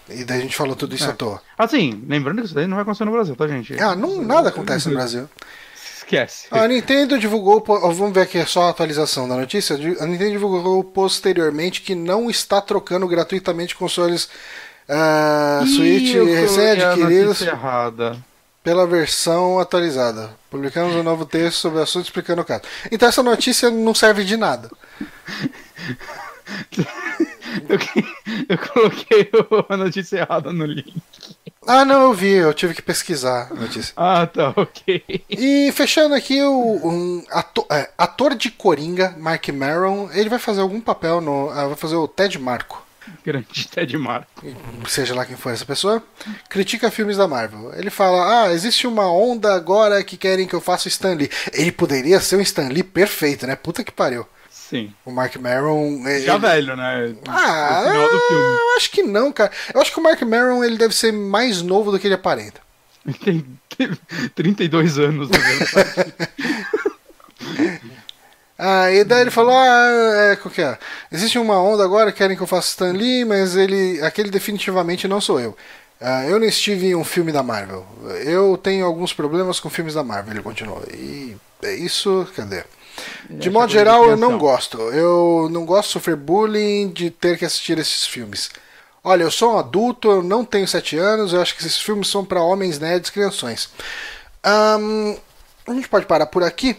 E daí a gente falou tudo isso É. à toa. Assim, lembrando que isso daí não vai acontecer no Brasil, tá, gente? Ah, não, nada acontece no Brasil. Esquece. A Nintendo divulgou. Vamos ver aqui só a atualização da notícia. A Nintendo divulgou posteriormente que não está trocando gratuitamente consoles ah, Ih, Switch recém-adquiridos errada. pela versão atualizada. Publicamos um novo texto sobre o assunto explicando o caso. Então essa notícia não serve de nada. [LAUGHS] Eu, eu coloquei [LAUGHS] a notícia errada no link. Ah, não, eu vi, eu tive que pesquisar a notícia. Ah, tá, ok. E fechando aqui, o um ator, é, ator de Coringa, Mark Maron, ele vai fazer algum papel no. ah, vai fazer o Ted Marco. Grande [LAUGHS] Ted Marco. seja lá quem for essa pessoa, critica filmes da Marvel. Ele fala: Ah, existe uma onda agora que querem que eu faça o Stan Lee. Ele poderia ser um Stan Lee perfeito, né? Puta que pariu. Sim. O Mark Maron. ele- Já velho, né? Ah, no final do filme. eu acho que não, cara. Eu acho que o Mark Maron ele deve ser mais novo do que ele aparenta. Ele tem, [LAUGHS] tem 32 anos, na [LAUGHS] verdade. Ah, e daí ele falou: Ah, é, qual que é? Existe uma onda agora, querem que eu faça Stan Lee, mas ele, aquele definitivamente não sou eu. Ah, eu não estive em um filme da Marvel. Eu tenho alguns problemas com filmes da Marvel, ele continuou. E é isso, cadê? De modo é geral, eu não gosto. Eu não gosto de sofrer bullying, de ter que assistir esses filmes. Olha, eu sou um adulto, eu não tenho 7 anos, eu acho que esses filmes são para homens nerds crianções. Ahn, a gente pode parar por aqui.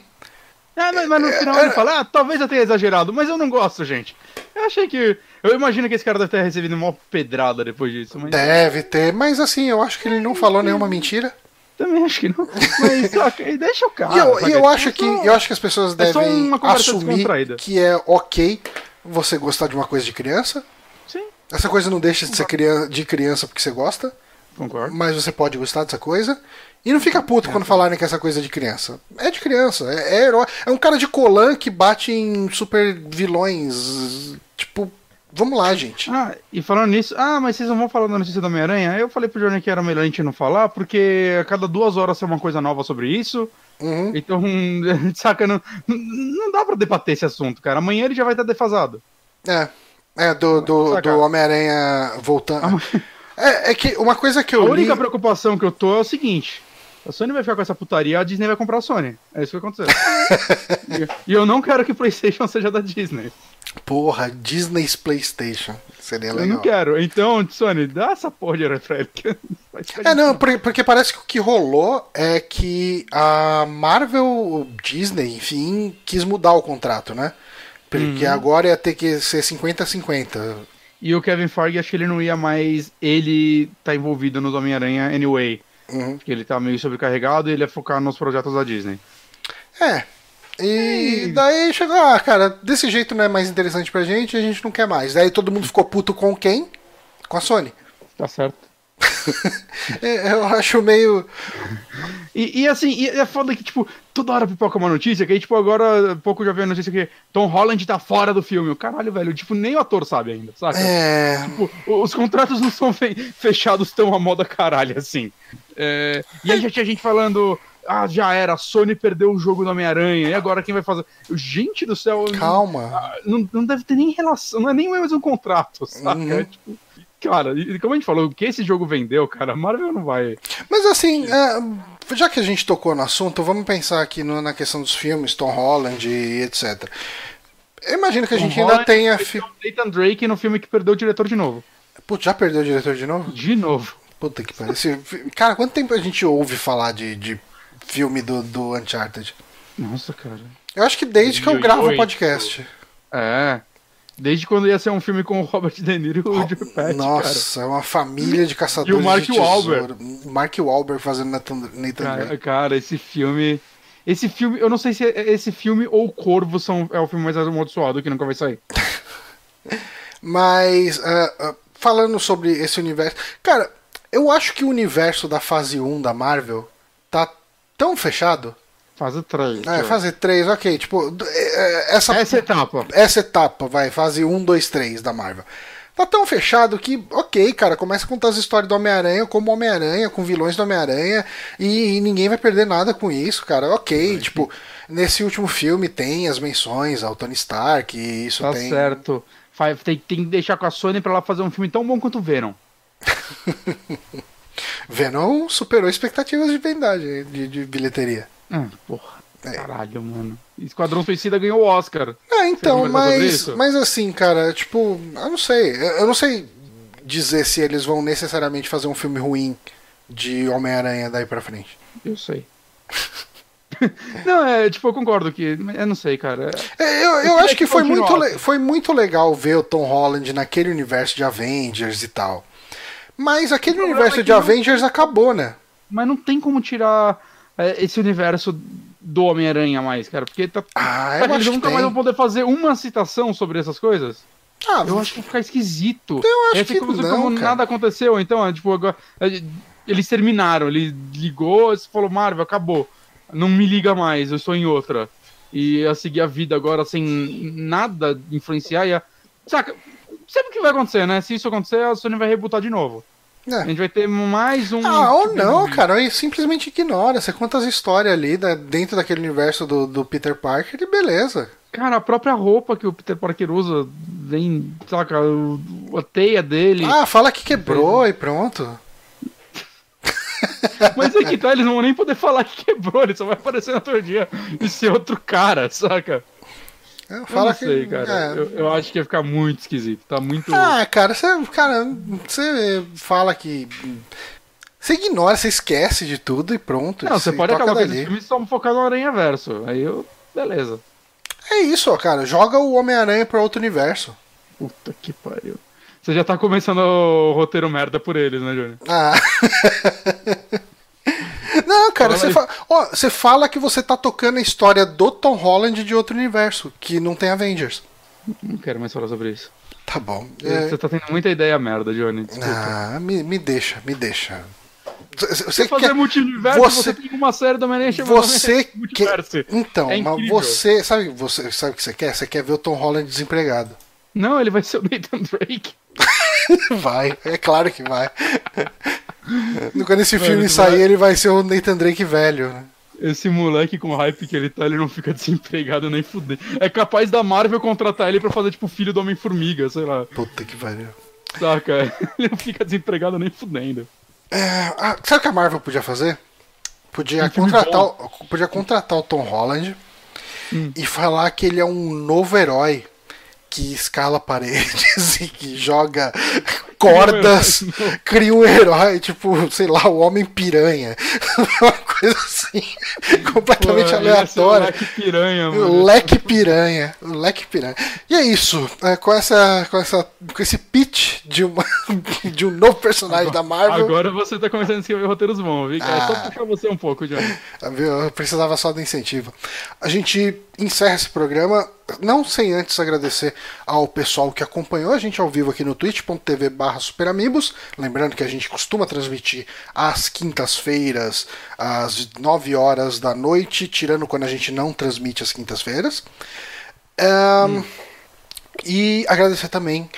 Ah, mas, mas no final ele fala, ah, talvez eu tenha exagerado, mas eu não gosto, gente. Eu achei que. Eu imagino que esse cara deve ter recebido uma pedrada depois disso, mas Deve ter, mas assim, eu acho que ele não falou nenhuma mentira. Também acho que não. Mas [LAUGHS] e deixa o cara. E eu, eu acho que só- eu acho que as pessoas é devem assumir que é ok você gostar de uma coisa de criança. Sim, Essa coisa não deixa de ser criança, de criança porque você gosta, concordo. mas você pode gostar dessa coisa. E não fica puto quando falarem que essa coisa é de criança. É de criança, é, é herói. É um cara de Colan que bate em super vilões. Tipo, vamos lá, gente. Ah, e falando nisso, ah, mas vocês não vão falar da notícia do Homem-Aranha? Eu falei pro Johnny que era melhor a gente não falar, porque a cada duas horas tem uma coisa nova sobre isso. Uhum. Então, [LAUGHS] saca, não, não dá pra debater esse assunto, cara. Amanhã ele já vai estar defasado. É. É, do, do, Saca. do Homem-Aranha voltando. É, é que uma coisa que A eu li. única preocupação que eu tô é o seguinte: a Sony vai ficar com essa putaria, a Disney vai comprar a Sony. É isso que [LAUGHS] e, e eu não quero que o PlayStation seja da Disney. Porra, Disney's PlayStation. Seria Eu legal. não quero. Então, Sony, dá essa porra de [LAUGHS] ficar É, não, porque parece que o que rolou é que a Marvel, Disney, enfim, quis mudar o contrato, né? Porque agora ia ter que ser 50-50. E o Kevin Feige, acho que ele não ia mais. Ele tá envolvido nos Homem-Aranha anyway. Uhum. Porque ele tá meio sobrecarregado e ele ia focar nos projetos da Disney. É. E daí chegou, ah, cara, desse jeito não é mais interessante pra gente, a gente não quer mais. Daí todo mundo ficou puto com quem? Com a Sony. Tá certo. [LAUGHS] É, Eu acho meio. E, e assim, e é foda que, tipo, toda hora pipoca uma notícia, que aí, tipo, agora pouco já vi a notícia que Tom Holland tá fora do filme. O Caralho, velho, tipo, nem o ator sabe ainda, saca? É. Tipo, os contratos não são fe- fechados tão a moda caralho assim. É, e aí já tinha gente falando, ah, já era, a Sony perdeu o jogo do Homem-Aranha, e agora quem vai fazer? Gente do céu, Calma. ah, não, não deve ter nem relação, não é nem mais um contrato, saca? Uhum. É, tipo, cara, e como a gente falou, o que esse jogo vendeu, cara, Marvel não vai. Mas assim, é, já que a gente tocou no assunto, vamos pensar aqui no- na questão dos filmes, Tom Holland e etc. Eu imagino que a gente Tom ainda Holland tenha. Fi... Nathan Drake no filme que perdeu o diretor de novo. Putz, já perdeu o diretor de novo? De novo. Puta que pariu. Cara, quanto tempo a gente ouve falar de, de filme do, do Uncharted? Nossa, cara. Eu acho que desde que eu gravo o 2008. podcast. É. Desde quando ia ser um filme com o Robert De Niro e o Joe. Nossa, é uma família de caçadores E o Mark de tesouro. Wahlberg. Mark Wahlberg fazendo Nathan, Nathan Cara, Drake. cara, esse filme. Esse filme, eu não sei se é- esse filme ou Corvo são, é o filme mais amaldiçoado que nunca vai sair. [LAUGHS] Mas, ah, ah, falando sobre esse universo. Cara, eu acho que o universo da fase 1 da Marvel tá tão fechado Fase 3. É, fase 3, ok. Tipo, é, essa, essa etapa. Essa etapa, vai, fase 1, 2, 3 da Marvel. Tá tão fechado que, ok, cara, começa a contar as histórias do Homem-Aranha como Homem-Aranha, com vilões do Homem-Aranha, e, e, ninguém vai perder nada com isso, cara. Ok, tipo, nesse último filme tem as menções ao Tony Stark, e isso tá tem. Tá certo. Tem, tem que deixar com a Sony pra ela fazer um filme tão bom quanto o Venom. [LAUGHS] Venom superou expectativas de vendagem, de, de bilheteria. Ah, porra. É. Caralho, mano. Esquadrão Suicida ganhou o Oscar. Ah, então, mas, mas assim, cara, tipo, eu não sei. Eu não sei dizer se eles vão necessariamente fazer um filme ruim de Homem-Aranha daí pra frente. Eu sei. [LAUGHS] não, é, tipo, eu concordo que. Eu não sei, cara. É, eu, eu acho que foi muito, foi muito legal ver o Tom Holland naquele universo de Avengers e tal. Mas aquele universo é de não... Avengers acabou, né? Mas não tem como tirar é, esse universo do Homem-Aranha mais, cara. Porque tá. Ah, eu eles nunca mais vão poder fazer uma citação sobre essas coisas. Ah, eu acho que vai ficar esquisito. Eu acho é, que como, não, como nada aconteceu. Então, é, tipo, agora, é, eles terminaram. Ele ligou e falou: Marvel, acabou. Não me liga mais, eu estou em outra. E ia seguir a vida agora sem nada influenciar. Ia... Saca? Sabe o que vai acontecer, né? Se isso acontecer, a Sony vai rebutar de novo. É. A gente vai ter mais um. Ah, ou não, cara. Aí simplesmente ignora. Você conta as histórias ali da, dentro daquele universo do, do Peter Parker e beleza. Cara, a própria roupa que o Peter Parker usa vem, saca, a teia dele. Ah, fala que quebrou e pronto. [LAUGHS] Mas é que tá, eles não vão nem poder falar que quebrou, ele só vai aparecer na outro dia e ser outro cara, saca? Eu, fala eu não sei, que, cara. É... Eu, eu, acho que ia ficar muito esquisito. Tá muito. Ah, cara, você, cara, você fala que. Você ignora, você esquece de tudo e pronto. Não, você pode acabar com esses filmes só focado no Aranha Verso. Aí eu. Beleza. É isso, ó, cara. Joga o Homem-Aranha pra outro universo. Puta que pariu. Você já tá começando o roteiro merda por eles, né, Johnny? Ah. [LAUGHS] Não, cara, você, fa... Ó, você fala que você tá tocando a história do Tom Holland de outro universo, que não tem Avengers. Não quero mais falar sobre isso. Tá bom. É... Você tá tendo muita ideia merda, Johnny. Desculpa. Ah, me, me deixa, me deixa. Você fazer quer... multiverso, você... você tem uma série do Homem-Aranha chamada Você quer... Então, é mas você sabe, você sabe o que você quer? Você quer ver o Tom Holland desempregado. Não, ele vai ser o Nathan Drake. [LAUGHS] vai, é claro que vai. [LAUGHS] Quando esse filme Mano, sair, ele vai ser o Nathan Drake velho, né? Esse moleque com o hype que ele tá, ele não fica [LAUGHS] desempregado nem fuder. É capaz da Marvel contratar ele pra fazer, tipo, filho do Homem-Formiga, sei lá. Puta que pariu. Saca? [LAUGHS] Ele não fica desempregado nem fudendo. É, ah, sabe o que a Marvel podia fazer? Podia, contratar, o, podia contratar o Tom Holland hum. e falar que ele é um novo herói que escala paredes [LAUGHS] e que joga cordas, cria um herói, tipo, sei lá, o Homem Piranha. [LAUGHS] Uma coisa assim, completamente Pô, aleatória. O leque piranha, mano. Leque piranha. Leque piranha. E é isso. É, com, essa, com, essa, com esse pitch de, uma, [LAUGHS] de um novo personagem agora, da Marvel. Agora você tá começando a escrever roteiros bons, viu? Ah, é só ah. puxar você um pouco, Johnny. Eu precisava só do incentivo. A gente encerra esse programa, não sem antes agradecer ao pessoal que acompanhou a gente ao vivo aqui no twitch.tv barra superamigos. Lembrando que a gente costuma transmitir às quintas-feiras, às 9 horas da noite, tirando quando a gente não transmite às quintas-feiras. Um, hum. E agradecer também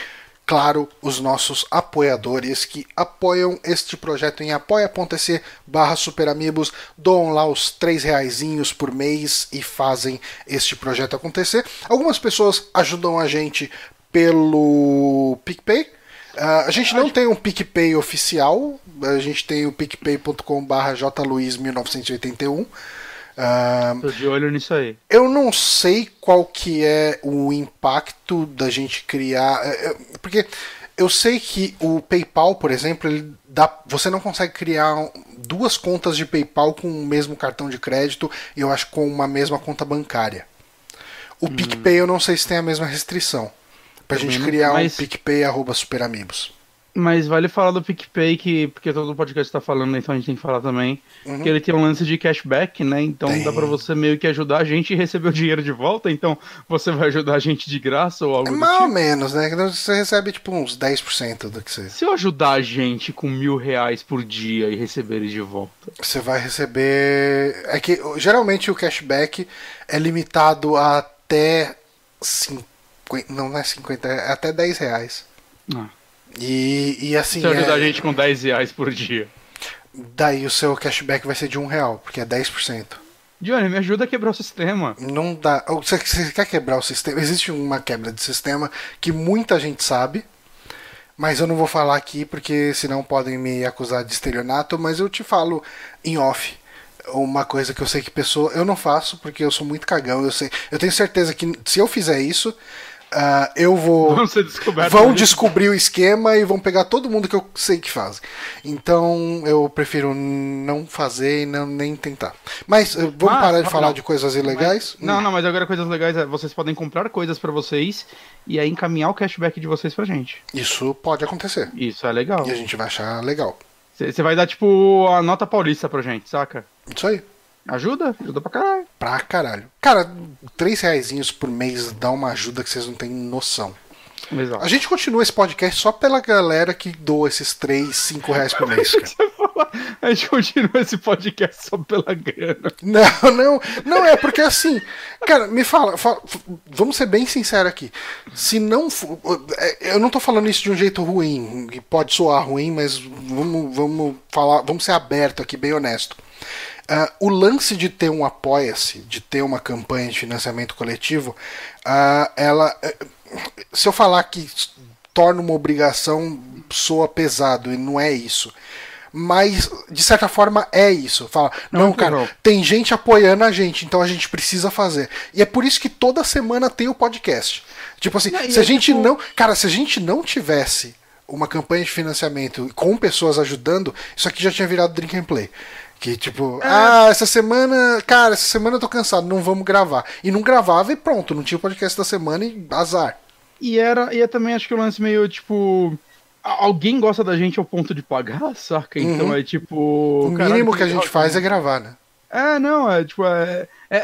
claro, os nossos apoiadores que apoiam este projeto em apoia.se barra superamigos, doam lá os três reaisinhos por mês e fazem este projeto acontecer. Algumas pessoas ajudam a gente pelo PicPay, Uh, a gente não tem um PicPay oficial, a gente tem o picpay.com.br jluiz1981. Uh, Tô de olho nisso aí. Eu não sei qual que é o impacto da gente criar. É, é, porque eu sei que o PayPal, por exemplo, ele dá, você não consegue criar duas contas de PayPal com o mesmo cartão de crédito e eu acho com uma mesma conta bancária. O hum. PicPay eu não sei se tem a mesma restrição. Pra Também gente criar mas... um PicPay arroba superamigos. Mas vale falar do PicPay, que, porque todo podcast tá falando, então a gente tem que falar também. Uhum. Que ele tem um lance de cashback, né? Então tem. dá pra você meio que ajudar a gente e receber o dinheiro de volta. Então você vai ajudar a gente de graça ou algo é Mais tipo. ou menos, né? Você recebe tipo uns 10% do que você. Se eu ajudar a gente com mil reais por dia e receber ele de volta. Você vai receber. É que geralmente o cashback é limitado a até 50. Não, não é 50, é até 10 reais. Ah. E, e assim. Você ajuda é... a gente com 10 reais por dia. Daí o seu cashback vai ser de 1 real, porque é 10%. Johnny, me ajuda a quebrar o sistema. Não dá. Você, você quer quebrar o sistema? Existe uma quebra de sistema que muita gente sabe, mas eu não vou falar aqui porque senão podem me acusar de estelionato, mas eu te falo em off uma coisa que eu sei que pessoa. Eu não faço porque eu sou muito cagão. Eu, sei, eu tenho certeza que se eu fizer isso, Uh, eu vou. Vão descobrir o esquema e vão pegar todo mundo que eu sei que faz. Então eu prefiro não fazer e não, nem tentar. Mas uh, vamos parar de falar não. de coisas ilegais? Mas, não, não, mas agora coisas legais é vocês podem comprar coisas para vocês e aí encaminhar o cashback de vocês pra gente. Isso pode acontecer. Isso é legal. E a gente vai achar legal. Você vai dar tipo a nota paulista pra gente, saca? Isso aí. Ajuda, ajuda pra caralho. Pra caralho. Cara, três reais por mês dá uma ajuda que vocês não têm noção. Exato. A gente continua esse podcast só pela galera que doa esses 3, 5 reais por mês. [LAUGHS] A gente continua esse podcast só pela grana. Não, não, não é porque assim, cara, me fala, fala vamos ser bem sinceros aqui. Se não for, é, eu não tô falando isso de um jeito ruim, que pode soar ruim, mas vamos, vamos falar, vamos ser aberto aqui, bem honesto. Uh, o lance de ter um apoia-se, de ter uma campanha de financiamento coletivo, uh, ela. Uh, se eu falar que torna uma obrigação, soa pesado, e não é isso. Mas, de certa forma, é isso. Fala, não, não cara, não. tem gente apoiando a gente, então a gente precisa fazer. E é por isso que toda semana tem o podcast. Tipo assim, se a gente tipo... não. Cara, se a gente não tivesse uma campanha de financiamento com pessoas ajudando, isso aqui já tinha virado Drink and Play. Que tipo, é. ah, essa semana, cara, essa semana eu tô cansado, não vamos gravar. E não gravava e pronto, não tinha o podcast da semana e azar. E era, e é também acho que o lance meio tipo. Alguém gosta da gente ao ponto de pagar, [LAUGHS] saca? Então uhum. é tipo. O mínimo que a gente faz é gravar, né? É, não, é tipo. É, é,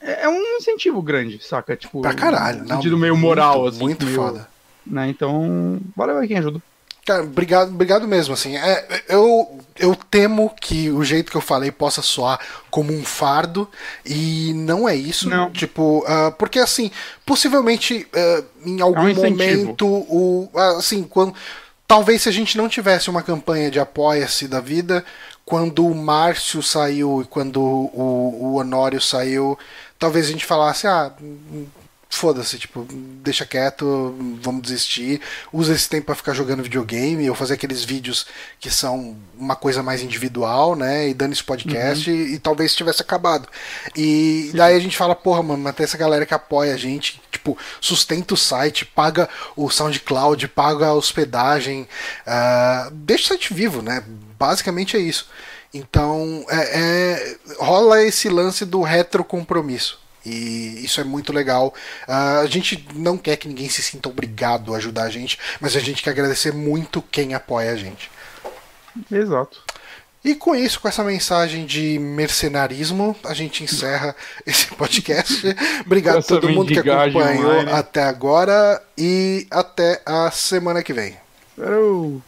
é, é um incentivo grande, saca? Tipo, pra caralho, no sentido meio moral, muito, assim. Muito meio, foda. Né? Então, valeu aí quem ajuda. Cara, obrigado, obrigado mesmo, assim. É, eu, eu temo que o jeito que eu falei possa soar como um fardo, e não é isso. Não. Tipo, uh, porque assim, possivelmente uh, em algum é um momento, o, assim, quando. Talvez se a gente não tivesse uma campanha de apoia-se da vida, quando o Márcio saiu e quando o, o Honório saiu, talvez a gente falasse, ah, foda-se, tipo, deixa quieto, vamos desistir, usa esse tempo para ficar jogando videogame ou fazer aqueles vídeos que são uma coisa mais individual, né? E dando esse podcast uhum. e, e, talvez tivesse acabado. E Sim. daí a gente fala, porra, mano, até essa galera que apoia a gente, tipo, sustenta o site, paga o SoundCloud, paga a hospedagem, uh, deixa o site vivo, né? Basicamente é isso. Então, é, é, rola esse lance do retrocompromisso. E isso é muito legal. Uh, a gente não quer que ninguém se sinta obrigado a ajudar a gente, mas a gente quer agradecer muito quem apoia a gente. Exato. E com isso, com essa mensagem de mercenarismo, a gente encerra [LAUGHS] esse podcast. Obrigado a todo mundo que acompanhou online. até agora e até a semana que vem. Falou.